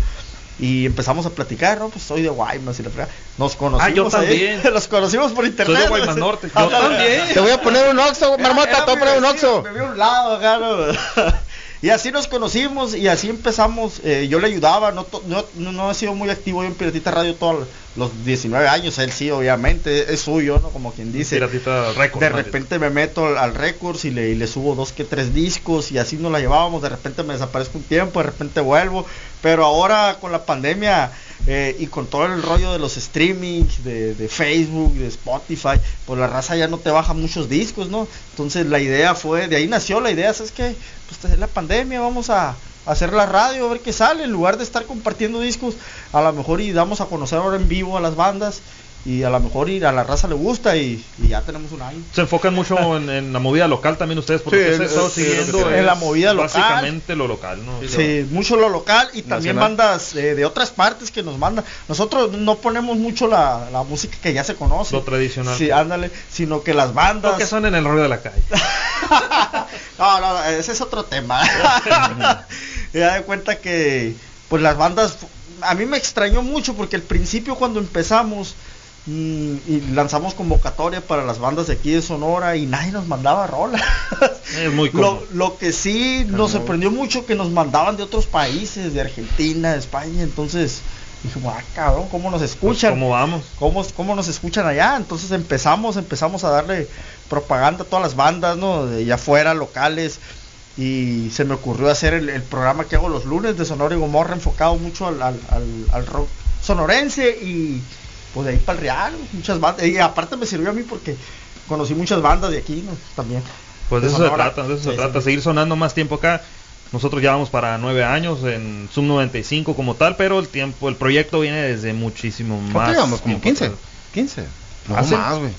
Y empezamos a platicar, no, pues soy de Guaymas y la fregada. Nos conocimos. Ah, yo ahí, también. *laughs* Los conocimos por internet. de Guaymas ¿no? Norte. Yo Ándale. también. Te voy a poner un Oxxo, Marmota, te voy a poner un vecino, Me vio a un lado, ¿no? *laughs* Y así nos conocimos y así empezamos. eh, yo le ayudaba, no, no, no, no he sido muy activo yo en Piratita Radio todos los 19 años. Él sí, obviamente, es suyo, ¿no? Como quien dice. Piratita Records. De repente me meto al, al Records y le, y le subo dos que tres discos y así nos la llevábamos. De repente me desaparezco un tiempo, de repente vuelvo. Pero ahora con la pandemia eh, y con todo el rollo de los streamings, de, Facebook, de Spotify, pues la raza ya no te baja muchos discos, ¿no? Entonces la idea fue, de ahí nació la idea, ¿sabes qué? Pues es la pandemia, vamos a hacer la radio, a ver qué sale, en lugar de estar compartiendo discos, a lo mejor y damos a conocer ahora en vivo a las bandas y a lo mejor y a la raza le gusta y, y ya tenemos un año. Se enfocan mucho *laughs* en, en la movida local también ustedes, porque Sí, ustedes sí, que siguiendo ve. En la es movida local. Básicamente lo local, ¿no? Sí, mucho lo local y también Nacional. bandas eh, de otras partes que nos mandan. Nosotros no ponemos mucho la, la música que ya se conoce. Lo tradicional. Sí, ándale, sino que las bandas. Lo que son en el rollo de la calle. *laughs* No, no, ese es otro tema. *laughs* ya de cuenta que, pues las bandas, a mí me extrañó mucho porque al principio cuando empezamos y lanzamos convocatoria para las bandas de aquí de Sonora y nadie nos mandaba rolas. *laughs* Es muy Lo, lo que sí nos sorprendió mucho que nos mandaban de otros países, de Argentina, de España, entonces Dijimos, ah, cabrón, ¿cómo nos escuchan? ¿Cómo vamos? ¿Cómo, ¿Cómo nos escuchan allá? Entonces empezamos, empezamos a darle propaganda a todas las bandas, ¿no? De allá afuera, locales. Y se me ocurrió hacer el, el programa que hago los lunes de Sonora y Gomorra, enfocado mucho al, al, al- al rock sonorense y pues de ahí para el Real, muchas bandas. Y aparte me sirvió a mí porque conocí muchas bandas de aquí, ¿no? También. Pues de De eso se trata, de eso Sí, se trata, sí. seguir sonando más tiempo acá. Nosotros ya vamos para nueve años en Sub 95 como tal, pero el tiempo, el proyecto viene desde muchísimo ¿Cuánto más. llevamos? Como tiempo 15. atrás. 15. No Fácil. más, güey.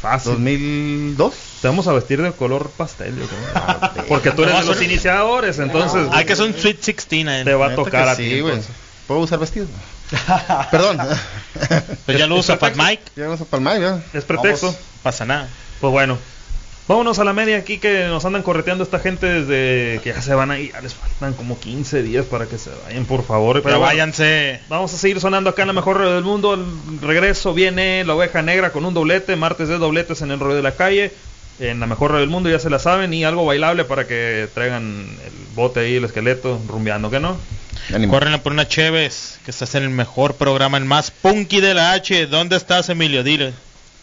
Fácil. 2002. Te vamos a vestir de color pastel, yo creo. *laughs* Porque tú eres de los iniciadores, entonces. Hay que hacer un Sweet 16 ahí. Te va a tocar a ti. sí, güey. ¿Puedo usar vestido? *laughs* Perdón. Pues ya lo usa Fat Mike. Ya lo usa para el Mike, ya. Es pretexto. Vamos, pasa nada. Pues bueno. Vámonos a la media aquí que nos andan correteando esta gente desde que ya se van a ir. Ya les faltan como 15 días para que se vayan, por favor. Pero Pero bueno, váyanse. Vamos a seguir sonando acá en la mejor radio del mundo. El regreso viene la oveja negra con un doblete. Martes de dobletes en el rollo de la calle. En la mejor radio del mundo, ya se la saben. Y algo bailable para que traigan el bote ahí, el esqueleto, rumbeando, ¿que no? Corren por una Cheves, que estás en el mejor programa, el más punky de la H. ¿Dónde estás, Emilio? Dile.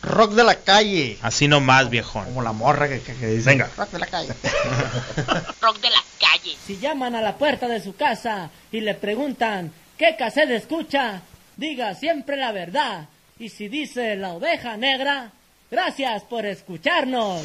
Rock de la calle. Así nomás, viejón. Como la morra que, que, que dice. Venga. Rock de la calle. *laughs* Rock de la calle. Si llaman a la puerta de su casa y le preguntan qué cassette escucha, diga siempre la verdad. Y si dice la oveja negra, gracias por escucharnos.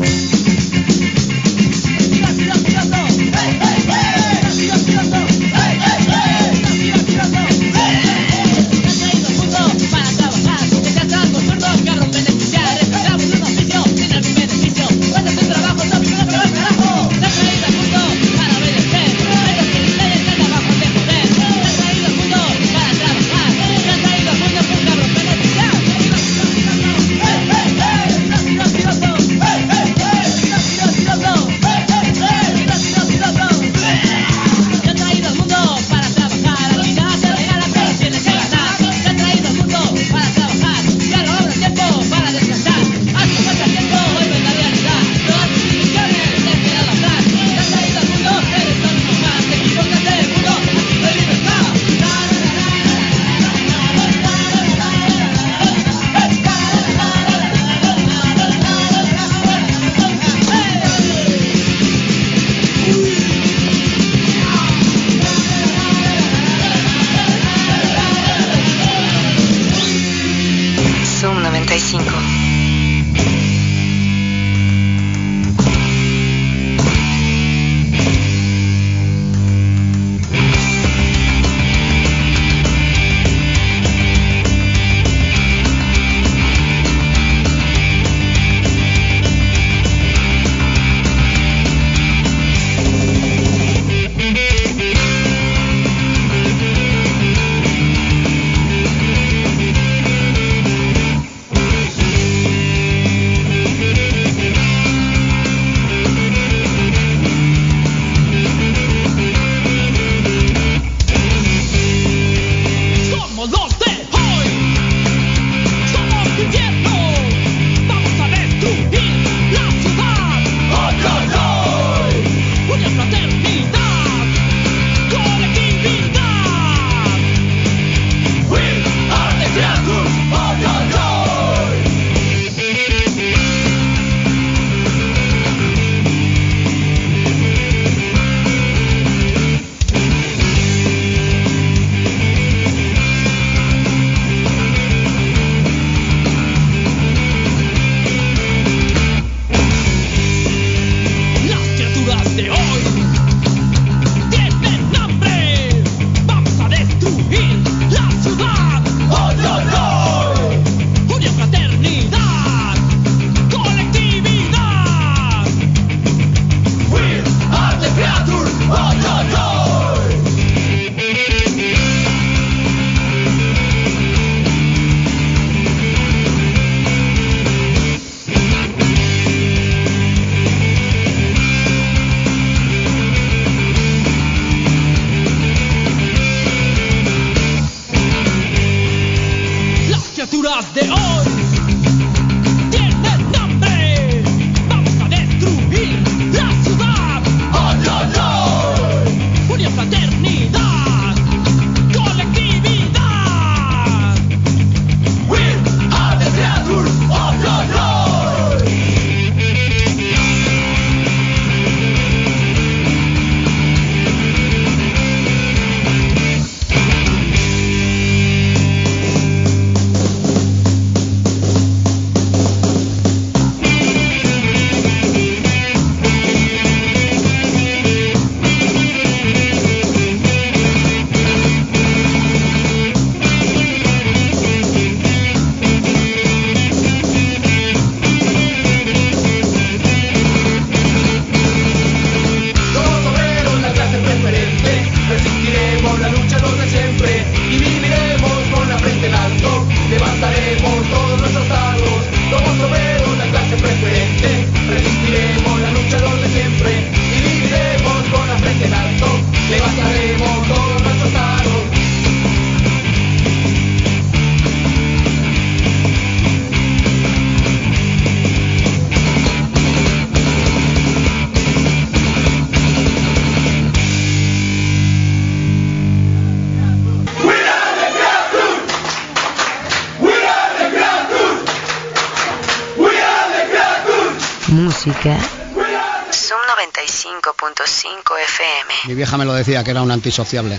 Mi vieja me lo decía que era un antisociable.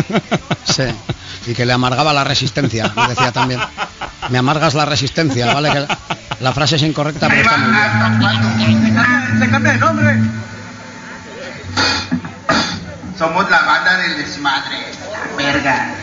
*laughs* sí. Y que le amargaba la resistencia, me decía también. Me amargas la resistencia, ¿vale? Que la frase es incorrecta, pero está muy bien. Se cambia de nombre. Somos la banda del desmadre. La verga.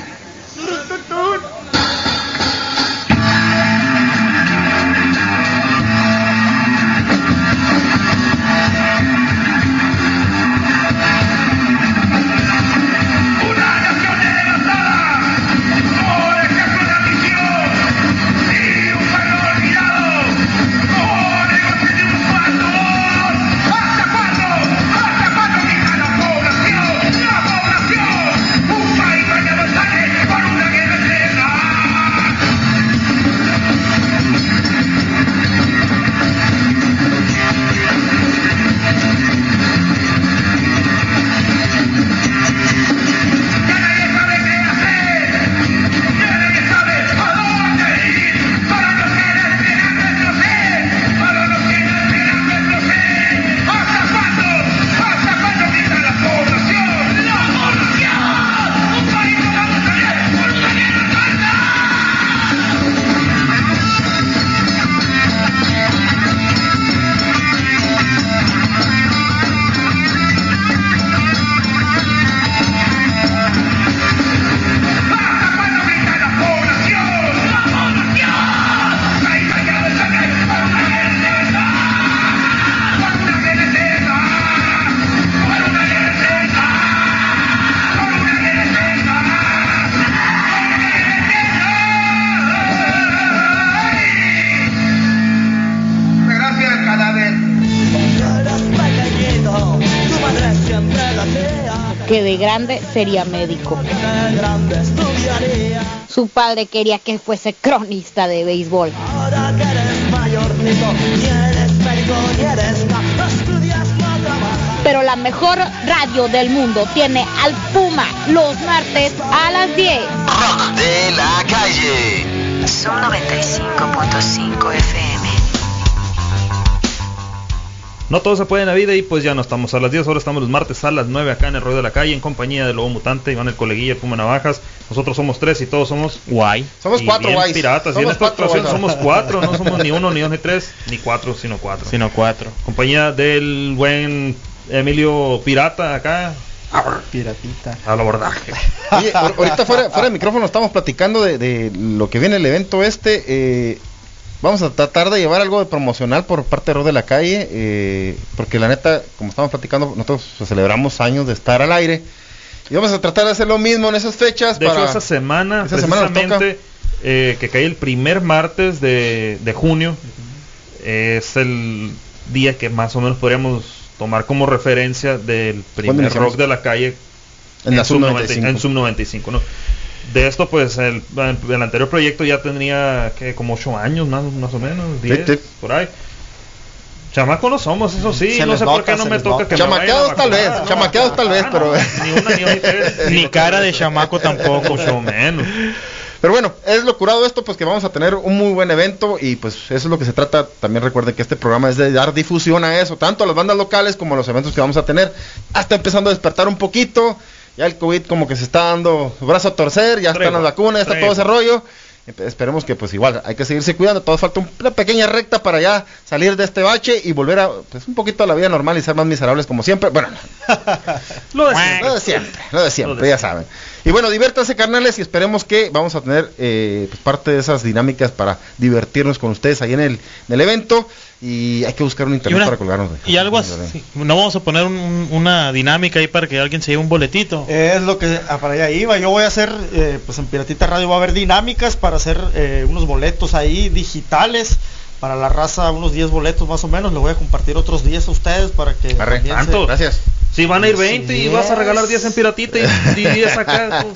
De grande sería médico. Su padre quería que fuese cronista de béisbol. Pero la mejor radio del mundo tiene al Puma los martes a las 10. Rock de la calle. Zoom 95.5 FM. No todo se puede en la vida y pues ya no estamos a las 10, ahora estamos los martes a las 9 acá en el Ruido de la Calle en compañía de Lobo Mutante, Iván el Coleguilla, Puma Navajas. Nosotros somos tres y todos somos guay. Somos Y cuatro guays. piratas. y en Somos esta cuatro ocasión somos cuatro, no somos ni uno, ni dos, ni tres, ni cuatro, sino cuatro. Sino cuatro. Compañía del buen Emilio Pirata acá. Piratita. Al abordaje. Oye, ahor- ahorita fuera, fuera de micrófono estamos platicando de, de lo que viene el evento este. eh, vamos a tratar de llevar algo de promocional por parte de Rock de la Calle, eh, porque la neta, como estamos platicando, nosotros pues, celebramos años de estar al aire. Y vamos a tratar de hacer lo mismo en esas fechas. De para- hecho, esa semana, esa semana nos toca. precisamente, eh, que cae el primer martes de, de junio, es el día que más o menos podríamos tomar como referencia del primer rock de la calle En la Sub Sub 95. en Sub 95, ¿no? De esto, pues, el, el anterior proyecto ya tendría que como 8 años, más, más o menos, 10, sí. por ahí. Chamaco no somos, eso sí, Se no sé por qué no me toca nota. que me vayan a Chamaqueados tal vez, ¿no? chamaqueados tal vez, pero- ni una, ni tres. *laughs* Ni cara de chamaco tampoco. Mucho menos. Pero bueno, es lo curado esto, pues que vamos a tener un muy buen evento y pues eso es lo que se trata. También recuerden que este programa es de dar difusión a eso, tanto a las bandas locales como a los eventos que vamos a tener. Hasta empezando a despertar un poquito. Ya el COVID como que se está dando brazo a torcer, ya están las vacunas, ya está todo ese rollo. Espe- Esperemos que pues igual hay que seguirse cuidando, todo falta un- una pequeña recta para ya salir de este bache y volver a pues un poquito a la vida normal y ser más miserables como siempre. Bueno, *laughs* Lo de lo de siempre, lo de siempre, ya saben. Y bueno, diviértanse carnales y esperemos que vamos a tener eh, pues, parte de esas dinámicas para divertirnos con ustedes ahí en el, en el evento. Y hay que buscar un internet una- para colgarnos. güey. Y algo así. No vamos a poner un- una dinámica ahí para que alguien se lleve un boletito. Es lo que ah, para allá iba. Yo voy a hacer, eh, pues en Piratita Radio va a haber dinámicas para hacer eh, unos boletos ahí digitales. Para la raza, unos 10 boletos más o menos. Le voy a compartir otros 10 a ustedes para que. se- ¿Tanto? Gracias. Si van a ir 20 y vas a regalar 10 en piratita y y 10 acá. *laughs*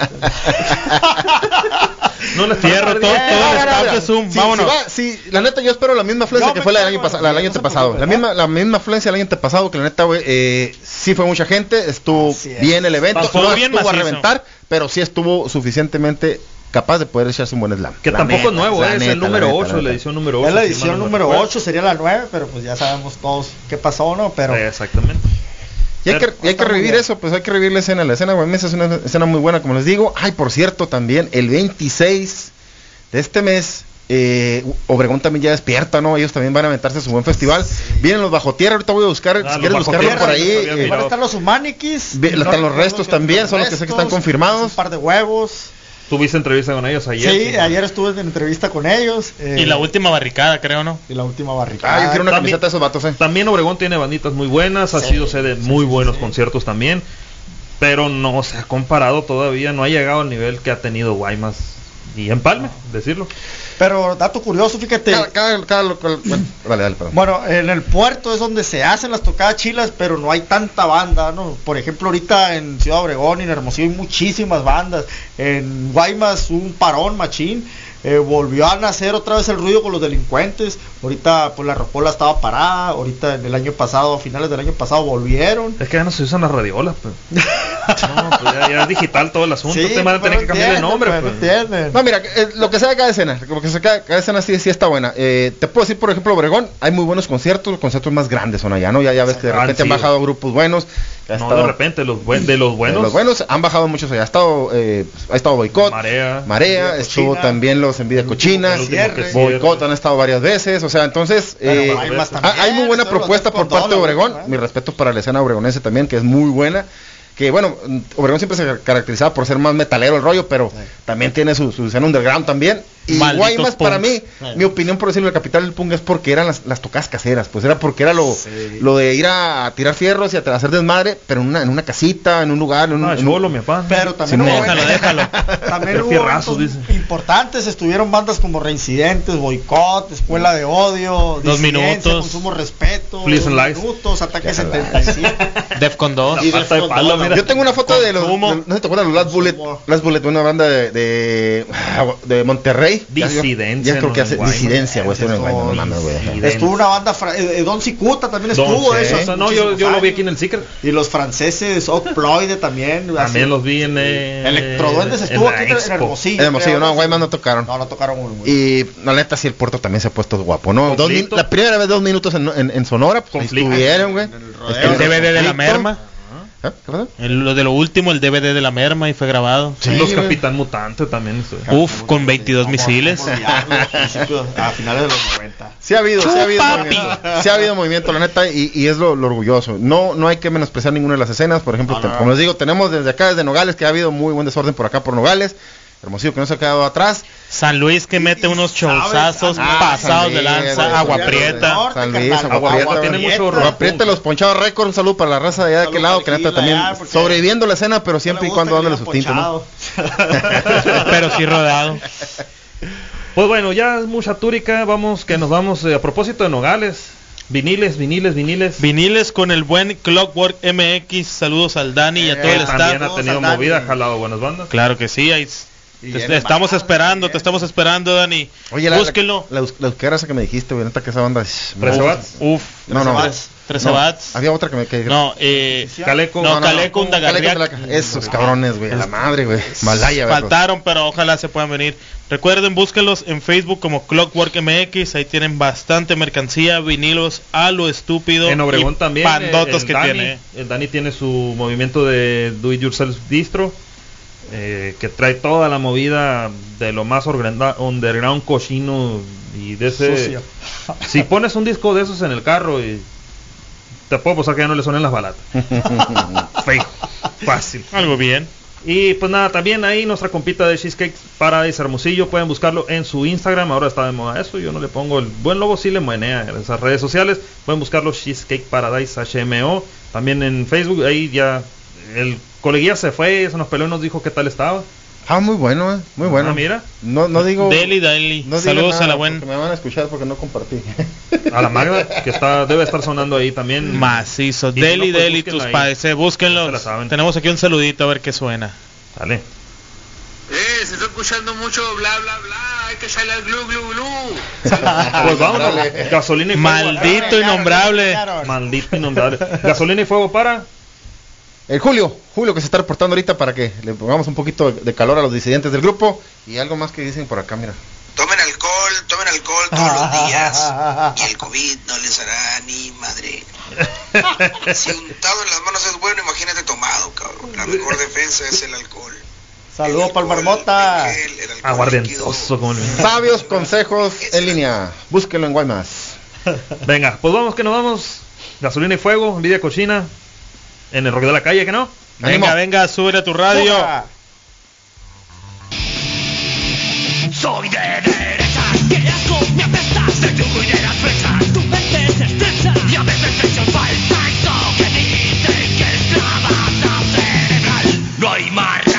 No les Fierro, todo, todo el staff de Zoom. Sí, Vámonos. sí va, sí, la neta yo espero la misma afluencia Yo que fue la del año, pasado, güey, la del año no se pasado. La misma, la misma afluencia del año pasado que la neta, güey, eh, sí fue mucha gente, estuvo Así es. bien el evento, Pasó no bien estuvo a macizo. reventar, pero sí estuvo suficientemente capaz de poder echarse un buen slam. Que La tampoco neta, es nuevo, es el número la neta, 8, la edición número 8. Es la edición número 8, sería la 9, pero pues ya sabemos todos qué pasó, ¿no? Pero Exactamente. Y hay que, y hay que revivir eso, pues hay que revivir la escena. La escena guaymense es una escena muy buena, como les digo. Ay, por cierto, también el 26 de este mes, eh, Obregón también ya despierta, ¿no? Ellos también van a aventarse su buen festival. Vienen los bajo tierra, ahorita voy a buscar, Ah, si quieres buscarlo tierra, por ahí. eh, van a estar los humanikis. Ve- están los restos también, son los que sé que están confirmados. Un par de huevos. Tuviste entrevista con ellos ayer. Sí, ayer estuve en entrevista con ellos. eh, Y la última barricada, creo, ¿no? y la última barricada. Ah, yo quiero una También- camiseta de esos vatos, eh. También Obregón tiene banditas muy buenas, ha sido sede de muy buenos conciertos también, pero no se ha comparado todavía, no ha llegado al nivel que ha tenido Guaymas y Empalme, decirlo. Pero dato curioso, fíjate. Cada, cada- cada local- bueno, *clears throat* dale, dale, perdón. Bueno, en el puerto es donde se hacen las tocadas chilas, pero no hay tanta banda, ¿no? Por ejemplo, ahorita en Ciudad Obregón y en Hermosillo hay muchísimas bandas. En Guaymas un parón machín. Eh, volvió a nacer otra vez el ruido con los delincuentes. Ahorita pues la ropola estaba parada. Ahorita en el año pasado, a finales del año pasado, volvieron. Es que ya no se usan las radiolas, pues. *laughs* No, pues ya, ya es digital todo el asunto, Sí, te van a tener que cambiar de nombre. pues. No, mira, eh, lo que sea de cada escena, lo que sea de cada, cada escena sí, sí está buena. Eh, te puedo decir, por ejemplo, Obregón, hay muy buenos conciertos, los conciertos más grandes son allá, ¿no? Ya, ya ves que de Han repente han bajado grupos buenos. No, estado- de repente, los buen- de los de buenos. los buenos han bajado muchos allá. Ha estado, eh, ha estado Boicot, Marea. Marea, estuvo también los Envidia Cochina, El último que Boicot han estado varias veces, o sea, entonces eh, también, hay muy buena propuesta por parte de Obregón. Mi respeto para la escena obregonense también, que es muy buena. Que bueno, Obregón siempre se caracterizaba por ser más metalero el rollo, pero también tiene su, su escena underground también. Y Malditos Guaymas para mí, mi opinión por decirlo, la capital del punk es porque eran las, las tocadas caseras, pues era porque era lo, lo de ir a, tirar fierros y a hacer desmadre, pero en una, en una casita, en un lugar, en un, Ah, en un- mi papá. Pero también Simón. hubo Déjalo, *laughs* déjalo. También *laughs* hubo fierrazos, eventos dice. importantes, estuvieron bandas como Reincidentes, Boicot, Escuela de Odio, Dos minutos. Consumo Respeto, Please Dos minutos, Ataque 77. *laughs* Defcon 2. La falta de palo, mira. Yo tengo una foto de los, de- no sé si te acuerdas, los Last Bullet, Last Bullet, una banda de, de, de Monterrey. Disidencia, Ya creo que hace disidencia, güey, no mames, güey. Estuvo una banda, fra- eh, eh, Don Cicuta también Don estuvo, eso. No, yo, yo lo vi aquí en el Secret. Y los franceses, Oploide también. así. También los vi en. Eh, Electroduendes estuvo aquí en. Hermosillo. En Hermosillo, creo, no, Guaymas no tocaron. No, no tocaron muy, muy. Y la neta, sí, el puerto también se ha puesto guapo, ¿no? La primera vez dos minutos en, en, en Sonora, pues estuvieron, güey. El DVD de la merma. ¿Eh? ¿Qué pasó? El- lo de lo último, el DVD de la merma y fue grabado. Sí, los güey. Capitán Mutante también. eso. Uf, con 22 misiles. Olvidarlo, a finales de los 90. Sí ha habido, sí ha habido movimiento. Sí ha habido movimiento, la neta, y, y es lo, lo orgulloso. No, no hay que menospreciar ninguna de las escenas. Por ejemplo, No, te- no, no. como les digo, tenemos desde acá, desde Nogales, que ha habido muy buen desorden por acá por Nogales. Hermosillo que no se ha quedado atrás. San Luis que mete unos showzazos Ah, pasados de lanza. Agua Prieta. San Luis. Agua Prieta. Agua tiene mucho Agua. Prieta, los ponchados récord, un saludo para la raza de allá de aquel lado, que neta también sobreviviendo la escena, pero siempre y cuando dándole le su digan tinto, ¿no? *laughs* *laughs* Pero sí rodado. Pues bueno, ya es mucha túrica. Vamos, que nos vamos eh, a propósito de Nogales. Viniles, viniles, viniles. Viniles con el buen Clockwork MX. Saludos al Dani y a todo que el también staff. ha tenido movida, jalado buenas bandas. Claro que sí. ahí- Te- estamos esperando, bien. te estamos esperando, Dani. Oye, la, Búsquenlo. La, la, la euskera esa que me dijiste, güey, neta que esa banda es... Uf. watts. Uf. No, no. Tres- Trece No, watts. Había otra que me... Que, No, eh, Caleco. No, Undagarriac. Caleco, Esos cabrones, güey, a la madre, güey. Malaya, güey. Faltaron, pero ojalá se puedan venir. Recuerden, búsquenlos en Facebook como Clockwork MX. Ahí tienen bastante mercancía, vinilos a lo estúpido. En Obregón y también. eh, Pandotos el que Dani, tiene. El Dani tiene su movimiento de Do It Yourself Distro. Eh, que trae toda la movida de lo más underground cochino y de ese. Sucio. Si pones un disco de esos en el carro y te puedo posar que ya no le suenen las balatas. *laughs* Fácil. Algo bien. Y pues nada, también ahí nuestra compita de Cheesecake Paradise Hermosillo, pueden buscarlo en su Instagram, ahora está de moda eso, yo no le pongo el buen lobo, sí le menea en esas redes sociales, pueden buscarlo Cheesecake Paradise HMO, también en Facebook, ahí ya el coleguilla se fue, se nos peleó y nos dijo qué tal estaba. Ah, muy bueno, eh, muy bueno. Ah, mira. No, no digo... Deli, Deli. no Saludos nada, a la buena. Me van a escuchar porque no compartí. A la Magda, que está debe estar sonando ahí también. Macizo. Si Deli, no, pues, Deli, búsquenlo tus padres. La saben. Tenemos aquí un saludito a ver qué suena. Dale. Eh, se está escuchando mucho bla bla bla, hay que salir al glu glu glu. *laughs* Pues vámonos. Gasolina y fuego. Maldito innombrable. Maldito innombrable. Gasolina y fuego para. El Julio, Julio que se está reportando ahorita para que le pongamos un poquito de calor a los disidentes del grupo y algo más que dicen por acá, mira. Tomen alcohol, tomen alcohol todos los *laughs* días y el COVID no les hará ni madre. *laughs* Si untado en las manos es bueno, imagínate tomado, cabrón. La mejor defensa es el alcohol. Saludos para el marmota. Aguardientoso. Como Sabios *laughs* consejos en línea. Búsquenlo en Guaymas. Venga, pues vamos que nos vamos. Gasolina y fuego, envidia cochina en el rock de la calle, que no. Venga, venga, sube a tu radio. Soy de derecha, que asco me apestas de las flechas. Tu mente es estrecha y a veces te falta eso que dicen que es lavada cerebral. No hay mar.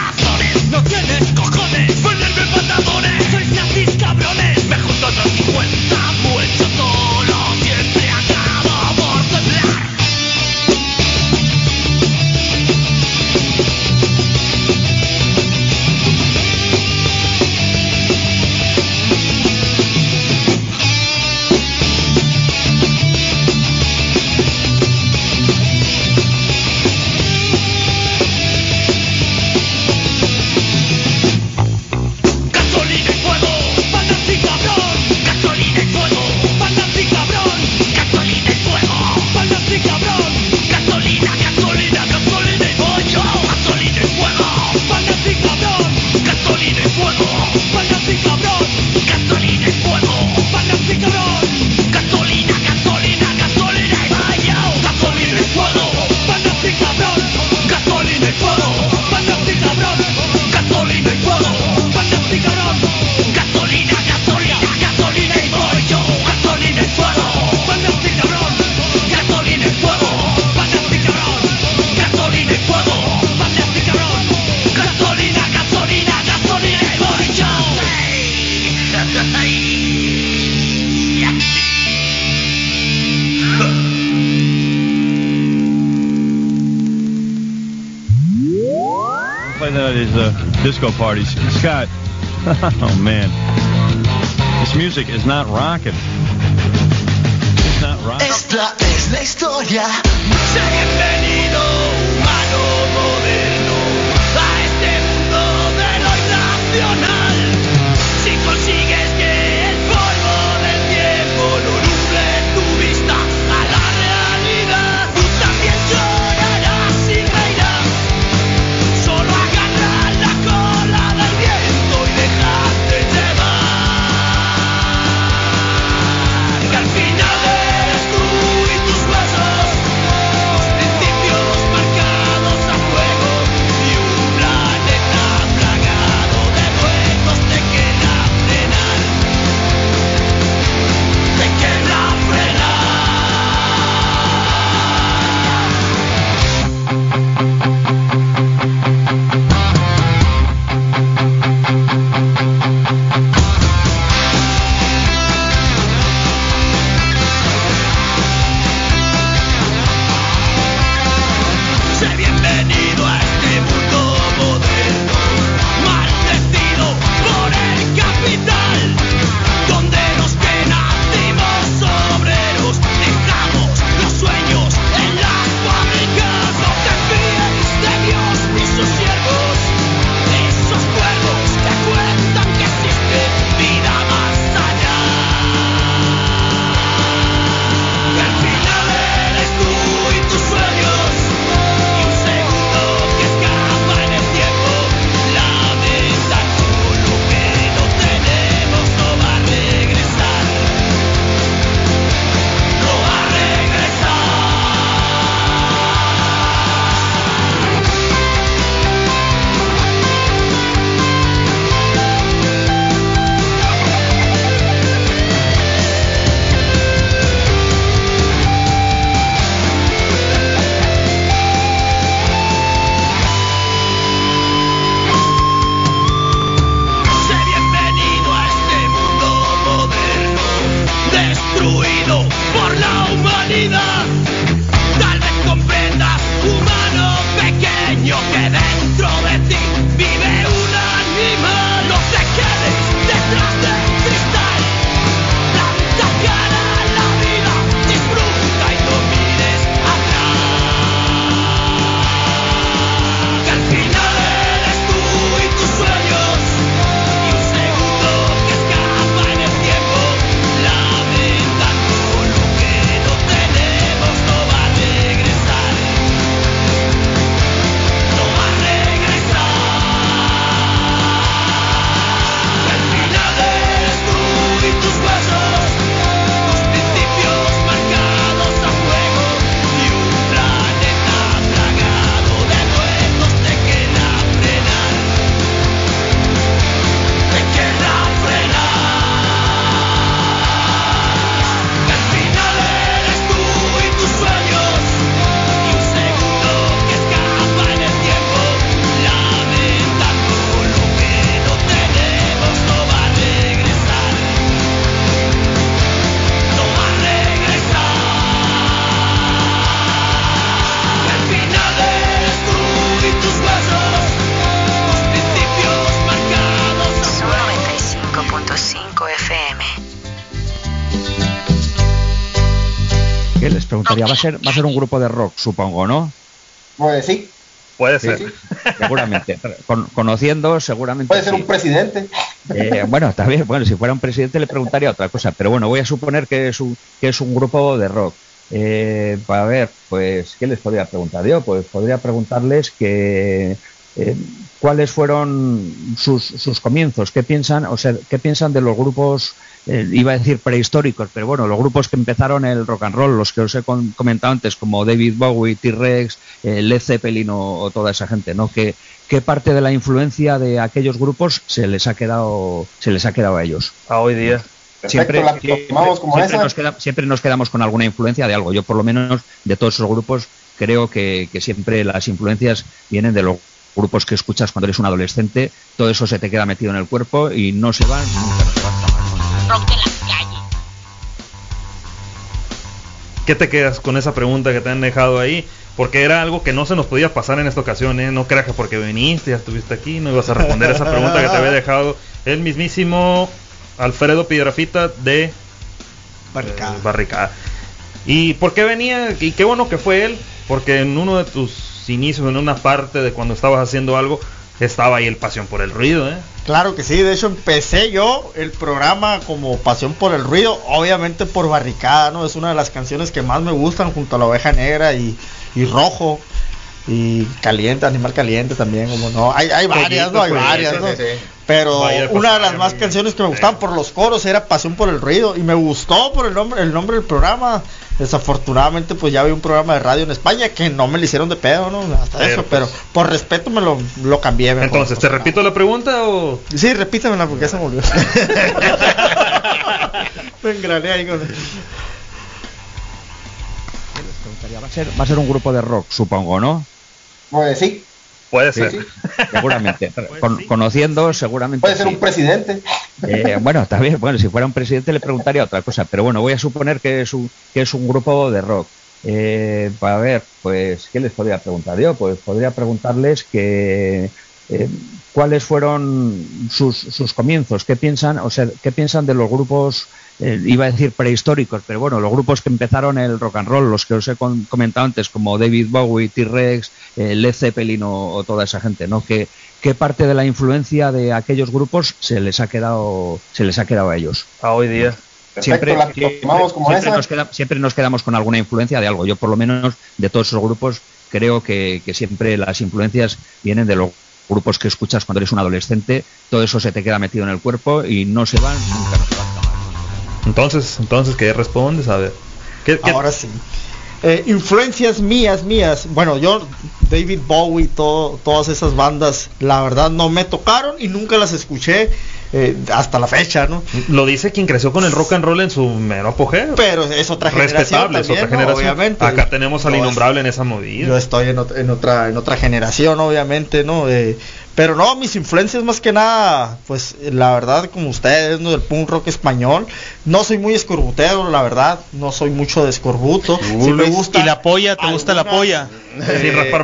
music is not rocking. Preguntaría, ¿va a ser, va a ser un grupo de rock, supongo, no? Pues sí. Puede Sí, ser. sí. Seguramente. Con- conociendo, seguramente. Puede ser un presidente. Eh, bueno, está bien. Bueno, si fuera un presidente le preguntaría otra cosa, pero bueno, voy a suponer que es un, que es un grupo de rock. Eh, para ver, pues, ¿qué les podría preguntar yo? Pues podría preguntarles que eh, cuáles fueron sus, sus comienzos, qué piensan, o sea, qué piensan de los grupos, eh, iba a decir prehistóricos, pero bueno, los grupos que empezaron el rock and roll, los que os he comentado antes, como David Bowie, T-Rex, eh, Led Zeppelin o, o toda esa gente, ¿no? Que, ¿Qué parte de la influencia de aquellos grupos se les ha quedado, se les ha quedado a ellos? A hoy día. Siempre, la siempre- tomamos como siempre esa. nos queda- siempre nos quedamos con alguna influencia de algo. Yo, por lo menos, de todos esos grupos, creo que, que siempre las influencias vienen de los grupos que escuchas cuando eres un adolescente. Todo eso se te queda metido en el cuerpo y no se van nunca. no se van. Rock de la calle. ¿Qué te quedas con esa pregunta que te han dejado ahí? Porque era algo que no se nos podía pasar en esta ocasión, ¿eh? No creas que porque viniste, ya estuviste aquí, no ibas a responder esa pregunta que te había dejado el mismísimo Alfredo Piedrafita de Barricada. eh, Barricada. ¿Y por qué venía? Y qué bueno que fue él, porque en uno de tus inicios, en una parte de cuando estabas haciendo algo, estaba ahí el pasión por el ruido, ¿eh? Claro que sí, de hecho empecé yo el programa como Pasión por el Ruido, obviamente por Barricada, ¿no? Es una de las canciones que más me gustan junto a la oveja negra y, y rojo. Y caliente, animal caliente también, como no. Hay, hay varias, ¿no? Hay varias, ¿no? Pero una de las más canciones que me gustaban por los coros era Pasión por el Ruido. Y me gustó por el nombre, el nombre del programa. Desafortunadamente, pues ya había un programa de radio en España que no me lo hicieron de pedo, ¿no? Hasta Pero, eso, pues- pero por respeto me lo, lo cambié. mejor. Entonces, ¿te repito la pregunta o...? Sí, repítamela porque ya se me olvidó. *laughs* *laughs* me engrané ahí con... Va a, ser, va a ser un grupo de rock, supongo, ¿no? Pues sí. Puede Sí, ser. sí. Seguramente. *laughs* Con- Conociendo, seguramente. Puede ser sí. un presidente. Eh, bueno, está bien. Bueno, si fuera un presidente le preguntaría otra cosa, pero bueno, voy a suponer que es un, que es un grupo de rock. Eh, para ver, pues, ¿qué les podría preguntar yo? Pues podría preguntarles que eh, cuáles fueron sus, sus comienzos, qué piensan, o sea, qué piensan de los grupos, eh, iba a decir prehistóricos, pero bueno, los grupos que empezaron el rock and roll, los que os he comentado antes, como David Bowie, T-Rex, eh, Led Zeppelin o, o toda esa gente, ¿no? Que, ¿Qué parte de la influencia de aquellos grupos se les ha quedado, se les ha quedado a ellos? A hoy día. Siempre, Perfecto, la tomamos como siempre esa. nos queda- siempre nos quedamos con alguna influencia de algo. Yo, por lo menos, de todos esos grupos, creo que, que siempre las influencias vienen de los grupos que escuchas cuando eres un adolescente. Todo eso se te queda metido en el cuerpo y no se van nunca. No se van. Entonces, entonces, ¿qué respondes? A ver. ¿Qué, qué- Ahora sí. Eh, influencias mías, mías. Bueno, yo, David Bowie, todo, todas esas bandas, la verdad no me tocaron y nunca las escuché eh, hasta la fecha, ¿no? Lo dice quien creció con el rock and roll en su mero apogeo. Pero es otra generación Respetable, es también, otra ¿no? generación. obviamente. Acá tenemos al innombrable en esa movida. Yo estoy en, en otra en otra generación, obviamente, ¿no? Eh, pero no, mis influencias más que nada, pues la verdad, como ustedes, ¿no? Del punk rock español. No soy muy escorbutero, la verdad. No soy mucho de escorbuto. Me gusta. ¿Y la polla? ¿Te gusta la polla?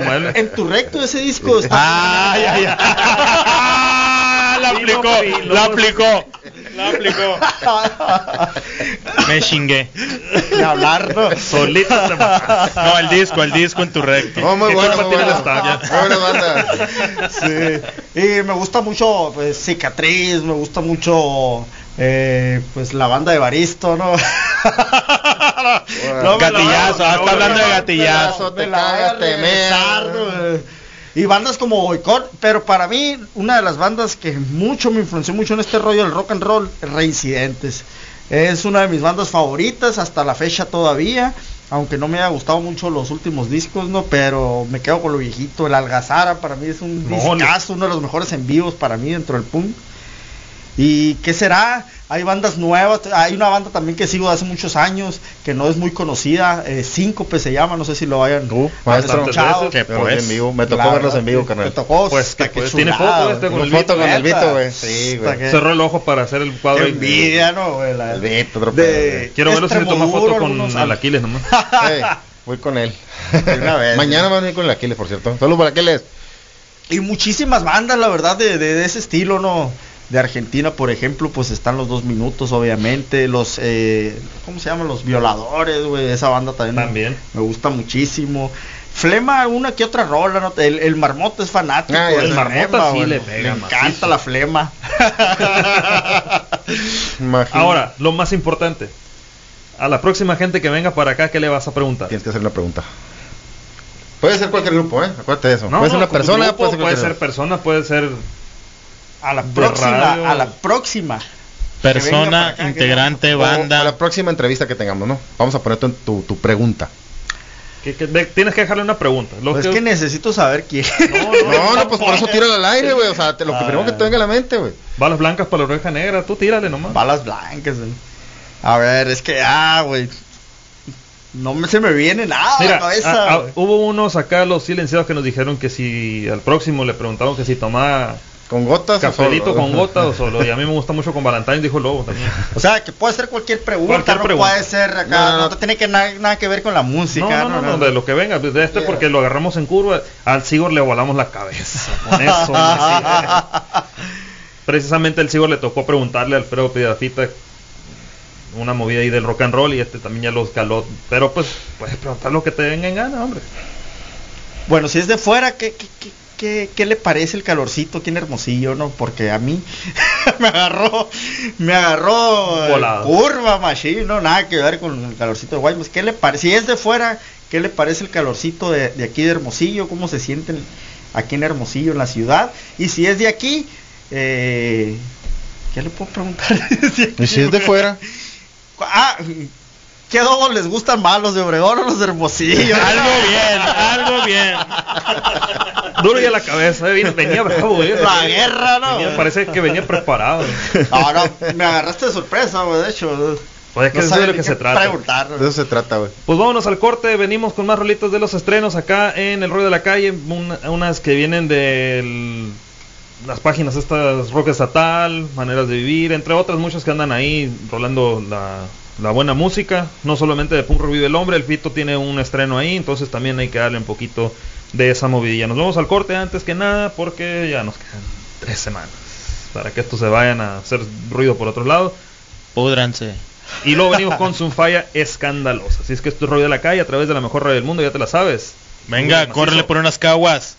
Muebles. En tu recto ese disco está. Ah, ya, ya. *laughs* *laughs* la aplicó, la aplicó, la aplicó. Me chingué. Ni hablar, ¿no? Solito se *laughs* mató. No, el disco, el disco en tu recto. Oh, muy ¿Qué bueno, muy bueno. estaca? Muy buena banda. Sí. Y me gusta mucho, pues, Cicatriz, me gusta mucho, eh, pues, la banda de Baristo, ¿no? *laughs* No Gatillazo, ah, no está hablando la de gatillazo. Te cagas, te. ¿no? Y bandas como Boicot, pero para mí, una de las bandas que mucho me influenció mucho en este rollo del rock and roll, Reincidentes. Es una de mis bandas favoritas hasta la fecha todavía. Aunque no me haya gustado mucho los últimos discos, ¿no? Pero me quedo con lo viejito. El Algazara para mí es un No, discazo, uno de los mejores en vivos para mí dentro del punk. ¿Y qué será? Hay bandas nuevas, hay una banda también que sigo de hace muchos años, que no es muy conocida, eh, Síncope se llama, no sé si lo hayan Uh, maestro, que pues, en vivo. Me tocó verlos en vivo, carnal. Me tocó, Pues, que que pues, tiene foto este con el foto Vito, con el neta. Vito, güey. Hasta Sí, güey. que- Cerró el ojo para hacer el cuadro. Qué envidia, ¿no? güey? La- El Vito, otro de- pedo, Quiero verlo si se toma foto con el Aquiles nomás. *laughs* Eh, voy con él. una vez. Mañana van a ir con el Aquiles, por cierto. Solo para Aquiles. Y muchísimas bandas, la verdad, de, de- de ese estilo, ¿no? De Argentina, por ejemplo, pues están los dos minutos, obviamente. Los, eh, ¿cómo se llaman? Los violadores, güey. Esa banda también, me- También. Me, gusta muchísimo. Flema, una que otra rola, ¿no? El, el marmoto es fanático. Ah, sé. Marmota sí le pega, Me encanta la flema. *laughs* Ahora, lo más importante. A la próxima gente que venga para acá, ¿qué le vas a preguntar? Tienes que hacer una pregunta. Puede ser cualquier grupo, ¿eh? Acuérdate de eso. No, puede ser no, una persona, grupo, puede ser, puede ser persona, puede ser A la próxima, radio. a la próxima. Persona, acá, que integrante, O a banda. la próxima entrevista que tengamos, ¿no? Vamos a poner tu, tu, tu pregunta. que, que de- tienes que dejarle una pregunta. Lo Pues que- es que necesito saber quién. No, no, *laughs* pues por eso tíralo al aire, güey. O sea, te- lo que Ah. primero que te venga a la mente, güey. Balas blancas para la oreja negra, tú tírale nomás. Balas blancas, güey. A ver, es que, ah, güey. No me, se me viene nada a Mira, la cabeza. a- a- güey. hubo unos acá, los silenciados, que nos dijeron que si al próximo le preguntaron que si tomaba con gotas cafelito o solo? con gotas o solo. Y a mí me gusta mucho con Valentine, dijo Lobo también. *laughs* O sea, que puede ser cualquier pregunta, Cualquier no pregunta. puede ser acá, No, no, no, tiene que nada, nada que ver con la música. No, no, no, de lo que venga. De este porque lo agarramos en curva, al Sigor le volamos la cabeza. Con eso. *laughs* Precisamente el Sigor le tocó preguntarle a Alfredo Piedrafita una movida ahí del rock and roll y este también ya lo escaló. Pero pues puedes preguntar lo que te venga en gana, hombre. Bueno, si es de fuera, ¿qué, qué, qué, qué- qué le parece el calorcito aquí en Hermosillo, no? Porque a mí *laughs* me agarró, me agarró Volado. curva, machine, no, nada que ver con el calorcito de Guaymas. ¿Qué le parece? Si es de fuera, ¿qué le parece el calorcito de, de aquí de Hermosillo? ¿Cómo se sienten aquí en Hermosillo, en la ciudad? Y si es de aquí, eh, ¿qué le puedo preguntar? *laughs* ¿Y si es de fuera? Ah, ¿qué dogos les gustan más, los de Obregón o los de Hermosillo? *laughs* Algo bien, algo bien. *laughs* Duro y a la cabeza, eh, vino- venía bravo, eh. La guerra, ¿no? Venía- parece que venía preparado. No, no, me agarraste de sorpresa, güey, de hecho. Pues es que No es sabía de lo que qué se trata. preguntar, De eso se trata, güey. Pues vámonos al corte, venimos con más rolitos de los estrenos acá en el rollo de la calle, una- unas que vienen de las páginas estas Rock Estatal, Maneras de Vivir, entre otras muchas que andan ahí rolando la, la buena música, no solamente de Punk Revive el Hombre, el Fito tiene un estreno ahí, entonces también hay que darle un poquito de esa movidilla. Nos vamos al corte antes que nada porque ya nos quedan tres semanas para que estos se vayan a hacer ruido por otro lado. Púdranse. Y luego venimos con Sunfaya escandalosa. Así es que esto es rollo de la calle a través de la mejor radio del mundo, ya te la sabes. Venga, córrele por unas caguas.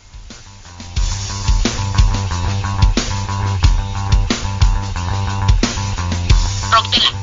Rock de la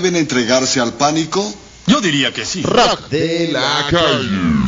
deben entregarse al pánico? Yo diría que sí. Rock de la calle.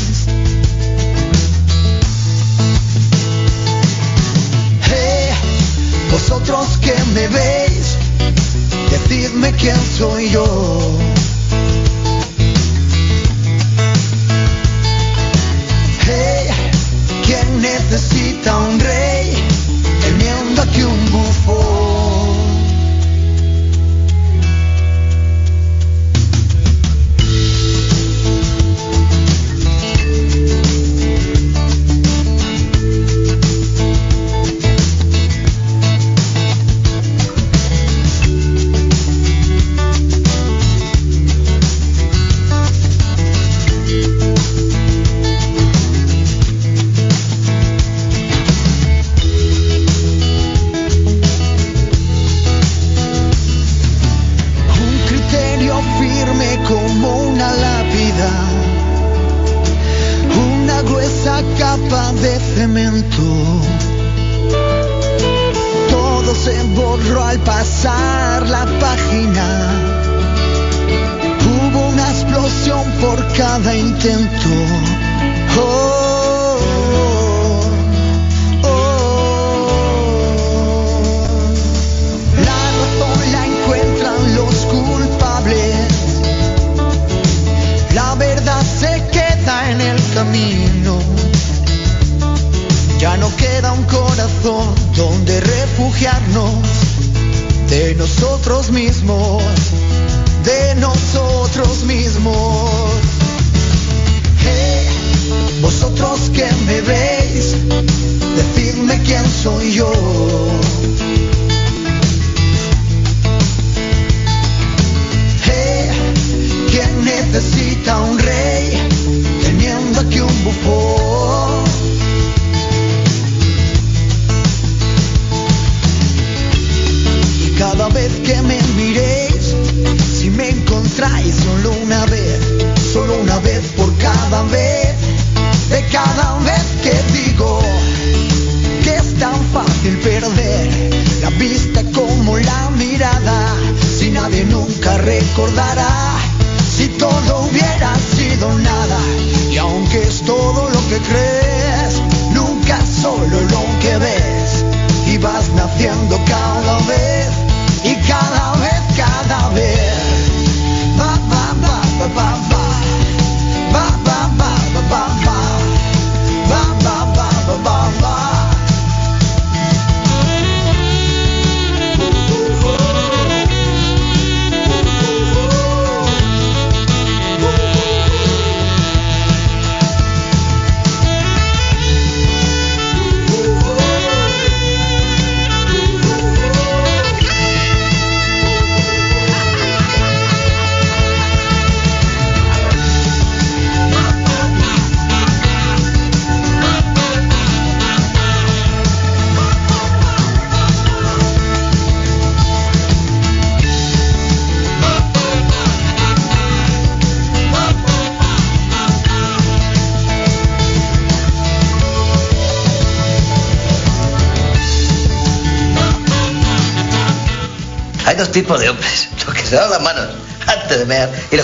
Vosotros que me veis, decidme quién soy yo.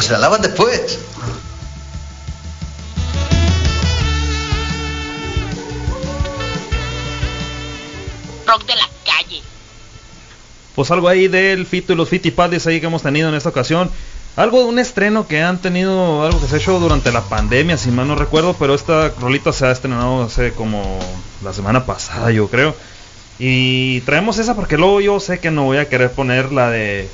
Se las lavan después. Rock de la calle. Pues algo ahí del Fito y los Fitipaldis ahí que hemos tenido en esta ocasión. Algo de un estreno que han tenido, algo que se ha hecho durante la pandemia, si mal no recuerdo, pero esta rolita se ha estrenado hace como la semana pasada, yo creo. Y traemos esa porque luego yo sé que no voy a querer poner la de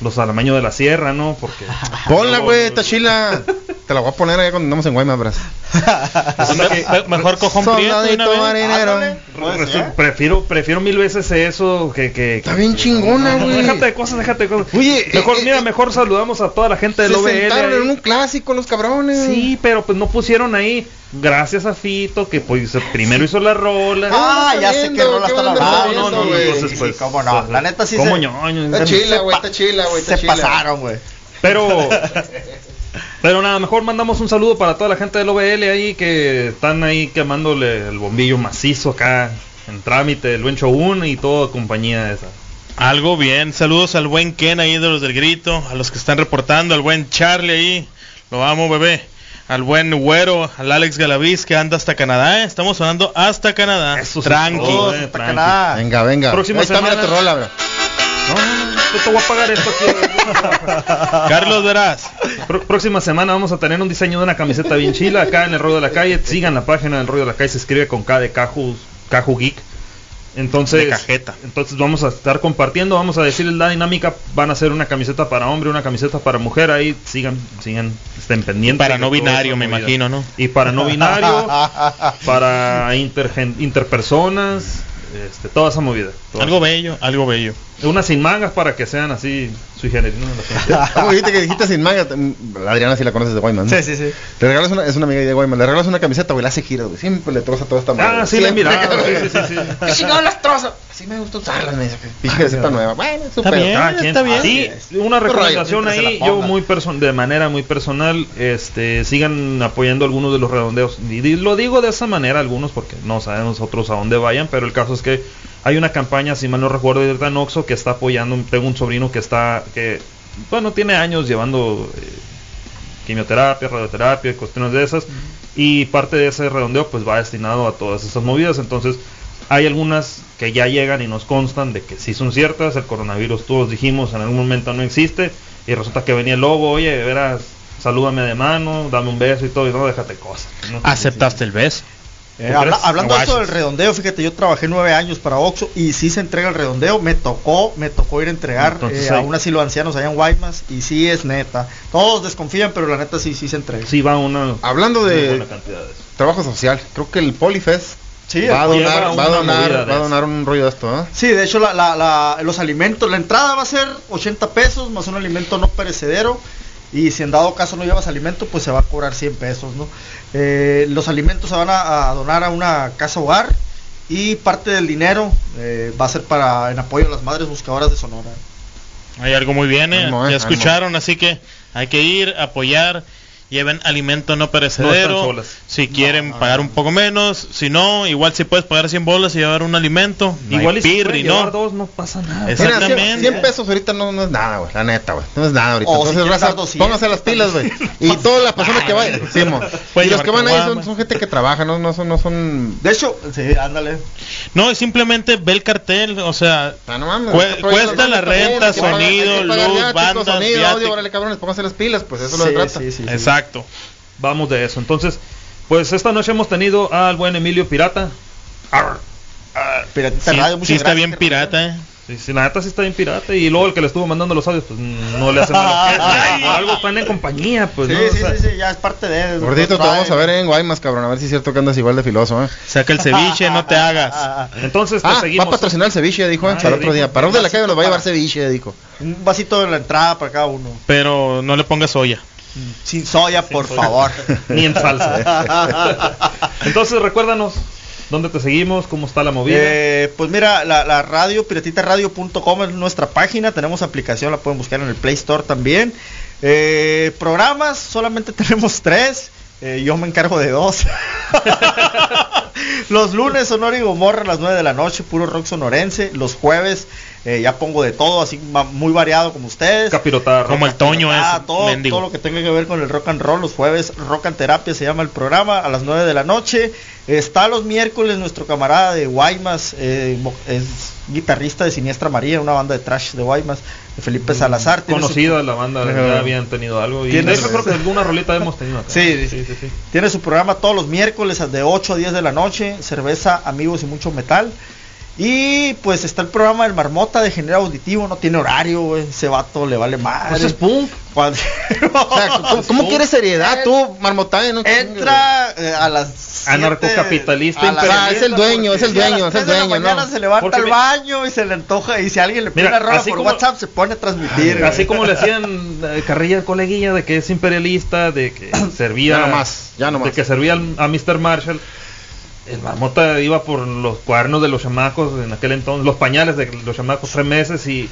los alamaños de la sierra, ¿no? Porque... Ponla, güey, Tachila. *laughs* Te la voy a poner ahí cuando andamos en Guaymas, bras. *laughs* mejor cojo un prieto una vez. marinero. Resu- Prefiero, prefiero mil veces eso que... que Está bien chingona, güey. Déjate de cosas, déjate de cosas. Oye, mejor, eh, mira, mejor saludamos a toda la gente del Se OBL. sentaron ahí. en un clásico los cabrones. Sí, pero pues no pusieron ahí. Gracias a Fito, que pues primero hizo la rola. Ah, ya sé qué rola están hablando. No, no, no, Sí, entonces, sí, pues, cómo no. La neta sí ¿Cómo se- ñoño? Está chila, güey, está chila, güey. está Se chila. pasaron, güey. Pero, *laughs* pero nada, mejor mandamos un saludo para toda la gente del OBL ahí que están ahí quemándole el bombillo macizo acá en trámite, el buen show 1 y toda compañía esa. Algo bien. Saludos al buen Ken ahí de los del grito, a los que están reportando, al buen Charlie ahí. Lo amo, bebé. Al buen Güero, al Alex Galaviz que anda hasta Canadá. ¿eh? Estamos sonando hasta Canadá. Eso sí, Tranqui. todo, eh, Hasta tranqui. Canadá. Venga, venga. Próxima Ahí está, mira semana. tu rola, bro. No, no, no, yo te voy a pagar esto aquí. *laughs* Carlos Verás. Pró- próxima semana vamos a tener un diseño de una camiseta bien chila acá en el rollo de la calle. Sigan la página del rollo de la calle, se escribe con K de Caju, Caju Geek. Entonces, De cajeta. entonces vamos a estar compartiendo, vamos a decirles la dinámica, van a hacer una camiseta para hombre, una camiseta para mujer, ahí sigan, sigan, estén pendientes. Para no binario, me imagino, ¿no? Y para no binario, *laughs* para intergen- interpersonas, este, toda esa movida. toda Algo bello, algo bello. Unas sin mangas para que sean así sui generis. *laughs* ¿Cómo dijiste que dijiste sin manga? La Adriana sí la conoces de Guaymas. ¿no? Sí, sí, sí. Le regalas una, es una amiga de Guaymas. Le regalas una camiseta, güey, la hace giros, güey. Siempre le troza toda esta madre. Ah, sí, la he mirado. Sí, sí, sí, sí. *laughs* ¿Qué chingados las trozas? Así me gusta usarlas, me dice. Dije receta nueva. Bueno, es Está bien, está bien. Sí, una recomendación ahí, yo muy person de manera muy personal, este, sigan apoyando algunos de los redondeos. Y lo digo de esa manera algunos porque no sabemos otros a dónde vayan, pero el caso es que hay una campaña, si mal no recuerdo, de Danoxo que está apoyando, tengo un sobrino que está, que, bueno, tiene años llevando eh, quimioterapia, radioterapia, cuestiones de esas, y parte de ese redondeo pues va destinado a todas esas movidas, entonces hay algunas que ya llegan y nos constan de que sí son ciertas, el coronavirus todos dijimos en algún momento no existe, y resulta que venía el lobo, oye, verás, salúdame de mano, dame un beso y todo, y no, déjate cosas. ¿no? ¿Aceptaste el beso? Eh, hablando de eso Guachos. del redondeo, fíjate, yo trabajé nueve años para Oxxo y sí se entrega el redondeo. Me tocó, me tocó ir a entregar Entonces, eh, a un asilo de ancianos allá en Guaymas y sí es neta. Todos desconfían, pero la neta sí, sí se entrega. Sí va una, Hablando una de buena cantidad de eso. trabajo social, creo que el Polifest Sí, va a donar, va a una donar, va a un rollo de esto, ¿no? Sí, de hecho la, la- la- los alimentos, la entrada va a ser 80 pesos más un alimento no perecedero y si en dado caso no llevas alimento pues se va a cobrar 100 pesos, ¿no? Eh, los alimentos se van a, a donar a una casa hogar y parte del dinero eh, va a ser para en apoyo a las madres buscadoras de Sonora. Hay algo muy bien, ¿eh? Ya escucharon, así que hay que ir, apoyar. Lleven alimento no perecedero. No si quieren pagar un poco menos, si no, igual si puedes pagar 100 bolas y llevar un alimento. No Igual si pirri, ¿no? dos, no pasa nada. Es- Mira, Exactamente. 100, 100 pesos ahorita no, no es nada, güey. La neta, güey. No es nada ahorita. O si Entonces, quieres raza, dar 200. pónganse las pilas, güey. *laughs* Y todas las personas que vayan. Sí, mo. Pueden y los que van ahí son, gente que trabaja, no, no son. No son De hecho, sí, ándale. No, es simplemente ve el cartel, o sea, Ah, no mames, cuesta la renta, sonido, luz, bandas, sonido, audio, órale, cabrones, pónganse las pilas, pues eso es lo trata. sí. Exacto. Vamos de eso. Entonces, pues esta noche hemos tenido al buen Emilio Pirata. Arr. Piratita Sí, Radio, muchas sí está gracias, bien pirata, ¿eh? Sí, sí, la neta sí está bien pirata. Y luego el que le estuvo mandando los audios, pues mm, no le hace mal. *laughs* Algo están en compañía, pues. Sí, ¿no? O sí, sea, sí, sí, ya es parte de Gordito, te vamos a ver en Guaymas, cabrón, a ver si es cierto que andas igual de filoso, ¿eh? Saca el ceviche, no te hagas. *laughs* Entonces te Ah, va a patrocinar el ceviche, dijo, ¿eh? Ah, para otro día. Para de la calle nos va a llevar ceviche, dijo. Un vasito de la entrada para cada uno. Pero no le pongas soya. Sin soya, por favor. *laughs* Ni en salsa. *laughs* Entonces recuérdanos dónde te seguimos, cómo está la movida. Eh, pues mira, la, la radio, piratitaradio.com es nuestra página, tenemos aplicación, la pueden buscar en el Play Store también. Eh, programas, solamente *laughs* tenemos tres, eh, yo me encargo de dos. Los lunes Sonora y Gomorra a las 9 de la noche, puro rock sonorense. Los jueves Eh, ya pongo de todo, así muy variado como ustedes. Capirotada, Como el Toño Ah, ese, todo, todo lo que tenga que ver con el rock and roll, los jueves Rock and Terapia se llama el programa, a las 9 de la noche. Está los miércoles nuestro camarada de Guaymas, eh, es guitarrista de Siniestra María, una banda de trash de Guaymas, de Felipe Salazar. tiene su- Conocido de la banda, ya habían tenido algo. Y Tiene- hecho creo que alguna rolita hemos tenido acá. Sí, sí, sí. sí. Tiene su programa todos los miércoles de 8 a 10 de la noche, cerveza, amigos y mucho metal. Y pues está el programa del Marmota de género auditivo, no tiene horario, güey, ese vato le vale más. Pues es punk. *laughs* O sea, ¿cómo, cómo quieres seriedad tú, Marmotán? No Entra eh, a las Anarcocapitalista, siete- a las imperialista, siete, es el dueño, es el dueño, es el de la dueño, mañana ¿no? se levanta Porque al baño y se le antoja y si alguien le pide Mira, una rola así por como- WhatsApp se pone a transmitir. Así güey. como le hacían eh, carrilla al coleguilla de que es imperialista, de que *clears throat* servía. Ya no más, ya no De que servía al- a Mr. Marshall. El marmota iba por los cuadernos de los chamacos en aquel entonces, los pañales de los chamacos tres meses y,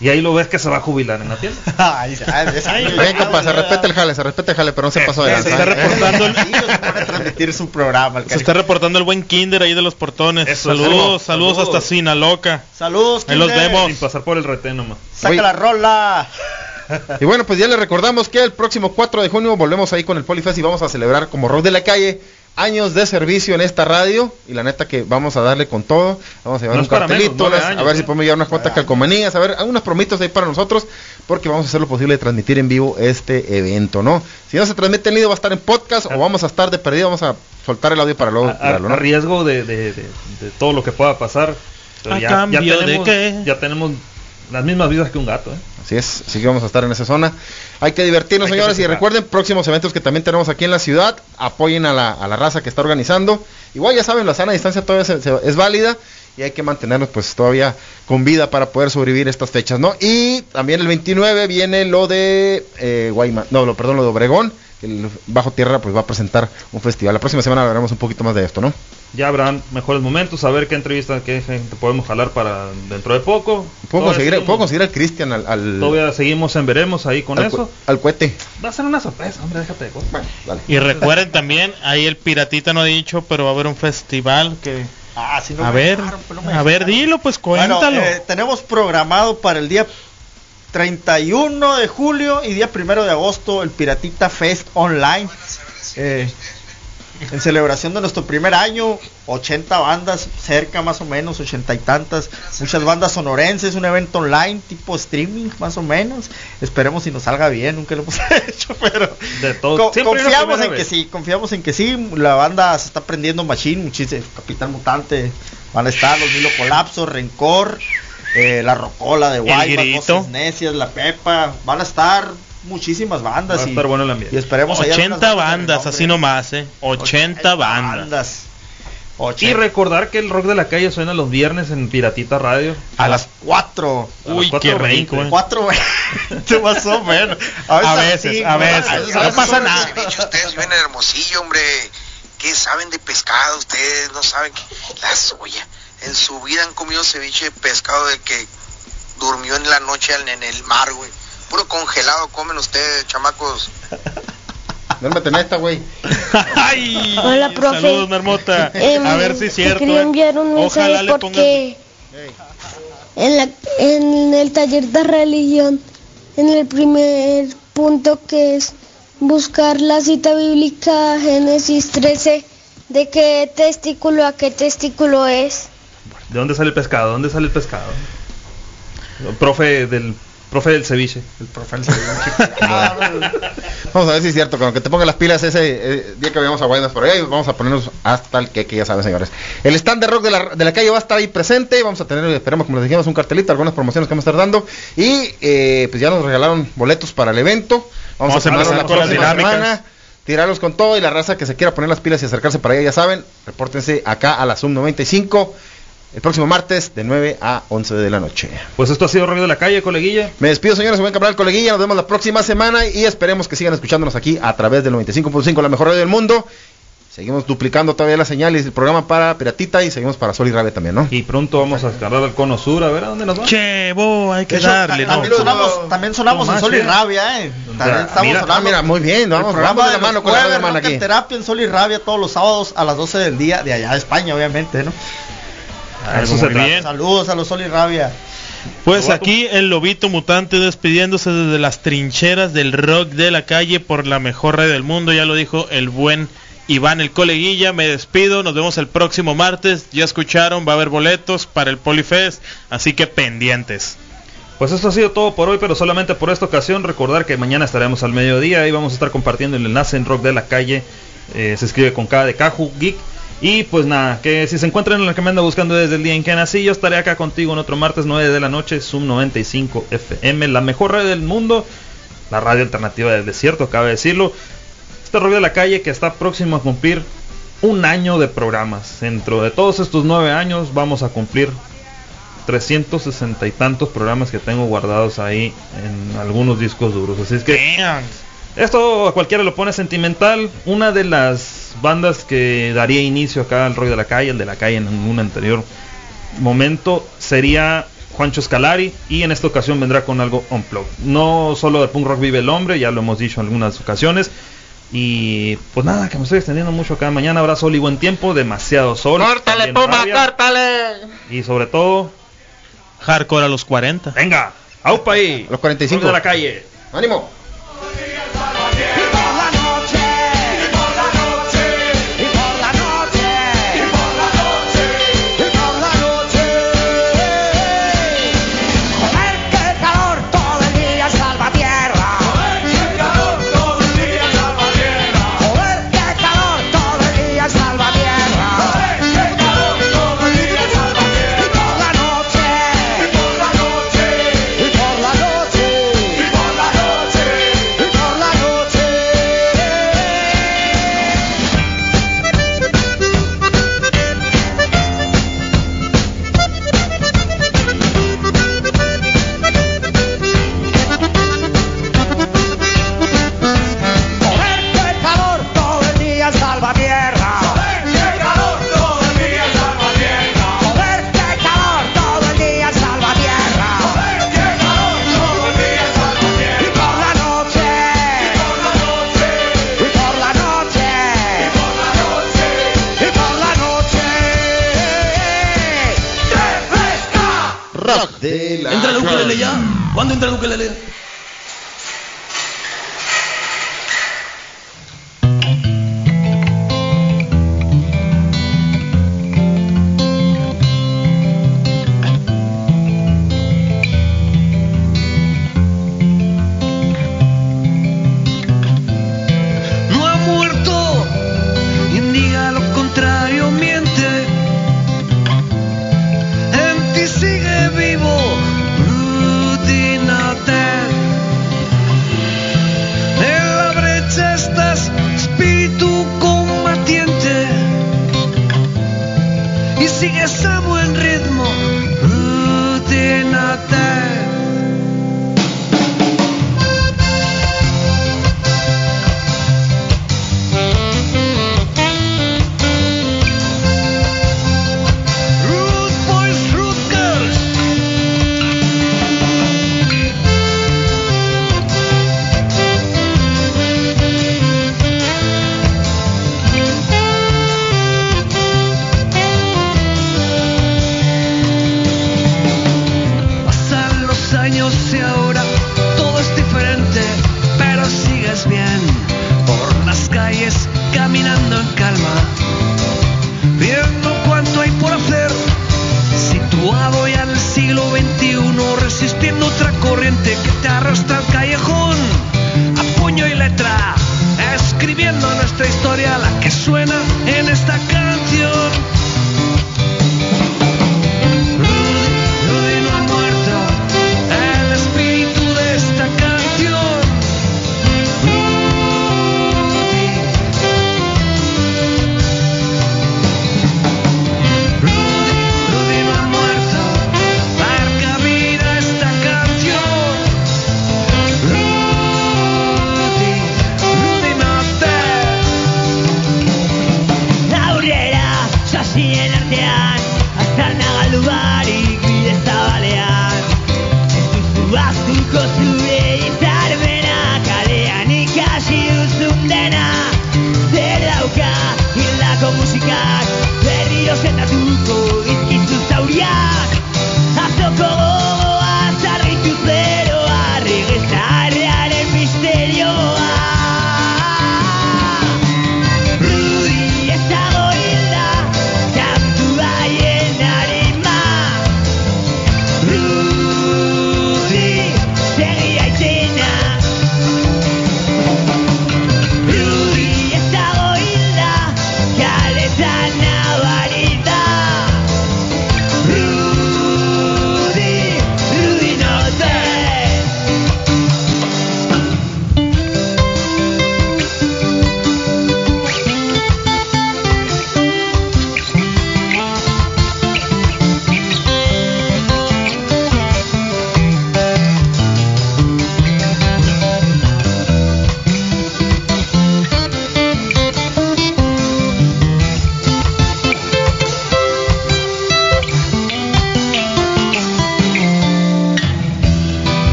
y ahí lo ves que se va a jubilar en la tienda. *laughs* Ay, ya, esa- Bien, compa, se respeta el jale, se respeta el jale, pero no se pasó de se está reportando el transmitir su programa. el Se está reportando el buen Kinder ahí de los portones. Eso, saludos, saludos. saludos hasta Sinaloca. Saludos, Ahí los Kinder. vemos. Sin pasar por el retén nomás. Saca Oye. la rola. Y bueno, pues ya les recordamos que el próximo 4 de junio volvemos ahí con el Polifest y vamos a celebrar como rock de la calle años de servicio en esta radio y la neta que vamos a darle con todo, vamos a llevar No un cartelito, menos, a ver si ¿eh? podemos llevar unas cuantas calcomanías, a ver, algunos promitos ahí para nosotros, porque vamos a hacer lo posible de transmitir en vivo este evento, ¿no? Si no se transmite en vivo va a estar en podcast o vamos a estar de perdido, vamos a soltar el audio para luego A, a- tirarlo, ¿no? a riesgo de, de- de- de todo lo que pueda pasar. Pero ¿A ya, cambio ya de tenemos, qué? ya tenemos las mismas vidas que un gato. ¿eh? Así es, así que vamos a estar en esa zona. Hay que divertirnos, Hay que señores, y recuerden próximos eventos que también tenemos aquí en la ciudad. Apoyen a la, a la raza que está organizando. Igual ya saben, la sana distancia todavía se- se- es válida y hay que mantenernos pues todavía con vida para poder sobrevivir estas fechas, ¿no? Y también el 29 viene lo de eh, Guayma- no, lo, perdón, lo de Obregón. que El Bajo Tierra pues va a presentar un festival. La próxima semana hablaremos un poquito más de esto, ¿no? Ya habrán mejores momentos, a ver qué entrevista, qué gente podemos jalar para dentro de poco. ¿Puedo conseguir, seguimos- ¿puedo conseguir al Cristian al, al, Todavía seguimos en veremos ahí con al, eso. al cohete? Va a ser una sorpresa, hombre, déjate de cosas. Dale. Y recuerden también, ahí el piratita no ha dicho, pero va a haber un festival que... Ah, sí, no A ver, dejaron, pues, no me a ver, dilo, pues Bueno, cuéntalo. eh, tenemos programado para el día 31 de julio y día 1 de agosto el Piratita Fest Online. Eh, en celebración de nuestro primer año, 80 bandas, cerca más o menos, 80 y tantas, muchas bandas sonorenses, un evento online tipo streaming más o menos. Esperemos si nos salga bien, nunca lo hemos *laughs* hecho, pero De todo. Co- confiamos en que sí, confiamos en que sí. La banda se está prendiendo machine, muchísimo. Capitán Mutante, van a estar los Milo Colapso, Rencor, eh, la Rocola de Guaymas, Necias, la Pepa, van a estar muchísimas bandas Va a y, estar bueno el ambiente. y esperemos hallar 80 unas bandas, así nomás, eh. 80 bandas. Y 80. recordar que el rock de la calle suena los viernes en Piratita Radio. a las 4. A las Uy, qué 4:20. rico, eh. 4 más o menos. A veces, a veces. veces, No pasa nada. bicho, ustedes viven en Hermosillo, hombre. ¿Qué saben de pescado? Ustedes no saben que la soya. En su vida han comido ceviche de pescado de que durmió en la noche en en el mar, güey. Puro congelado comen ustedes, chamacos. *laughs* Duérmete en esta, güey. *laughs* Ay, Hola, profe. Saludos, Marmota. Em, a ver si es cierto. quería eh. enviar un Ojalá mensaje le pongan. porque en, la, en el taller de religión, en el primer punto que es buscar la cita bíblica Génesis 13, de qué testículo a qué testículo es. ¿De dónde sale el pescado? ¿Dónde sale el pescado? Profe del profe del ceviche. El profe del ceviche. *laughs* Vamos a ver si es cierto, con que te pongan las pilas ese eh, día que vayamos a Guaymas por ahí, vamos a ponernos hasta el que, que ya saben, señores. El stand de rock de la, de la calle va a estar ahí presente, vamos a tener, esperemos, como les dijimos, un cartelito, algunas promociones que vamos a estar dando, y eh, pues ya nos regalaron boletos para el evento, vamos, Vamos a tenerlos la próxima dinámicas. semana, tirarlos con todo, y la raza que se quiera poner las pilas y acercarse para allá, ya saben, repórtense acá a la Zoom 95, el próximo martes de 9 a 11 de la noche. Pues esto ha sido rock de la calle, coleguilla. Me despido, señores. Buen Cabral, coleguilla. Nos vemos la próxima semana y esperemos que sigan escuchándonos aquí a través del 95.5, la mejor radio del mundo. Seguimos duplicando todavía la señal y el programa para Piratita y seguimos para Sol y Rabia también, ¿no? Y pronto vamos a escalar al cono sur, a ver a dónde nos va. Che, bo, hay que hecho, darle, ¿no? también, sonamos, también sonamos No en Sol y eh. Rabia, ¿eh? También estamos mira, sonando. ah, mira, muy bien, vamos, el programa vamos de la de mano con la hermana aquí. Terapia en Sol y Rabia todos los sábados a las 12 del día de allá de España, obviamente, ¿no? A eso se trata. bien. Saludos a los Sol y Rabia. Pues aquí el lobito mutante despidiéndose desde las trincheras del rock de la calle por la mejor red del mundo, ya lo dijo el buen Iván el coleguilla, me despido, nos vemos el próximo martes, ya escucharon, va a haber boletos para el Polifest, así que pendientes. Pues eso ha sido todo por hoy, pero solamente por esta ocasión. Recordar que mañana estaremos al mediodía y vamos a estar compartiendo el enlace en Rock de la Calle. Eh, se escribe con K de Caju Geek. Y pues nada, que si se encuentran en la que me anda buscando desde el día en que nací, yo estaré acá contigo en otro martes 9 de la noche, Zoom 95 FM, la mejor radio del mundo, la radio alternativa del desierto, cabe decirlo. Este rollo de la calle que está próximo a cumplir un año de programas. Dentro de todos estos nueve años vamos a cumplir 360 y tantos programas que tengo guardados ahí en algunos discos duros. Así es que esto a cualquiera lo pone sentimental. Una de las bandas que daría inicio acá al rollo de la calle, el de la calle en un anterior momento, sería Juancho Scalari y en esta ocasión vendrá con algo unplugged. No solo de punk rock vive el hombre, ya lo hemos dicho en algunas ocasiones. Y pues nada, que me estoy extendiendo mucho acá. Mañana habrá sol y buen tiempo, demasiado sol. ¡Córtale, Puma, rabia, córtale! Y sobre todo, Hardcore a los 40. venga, aupa ahí. Los 45. Rock de la calle. ¡Ánimo!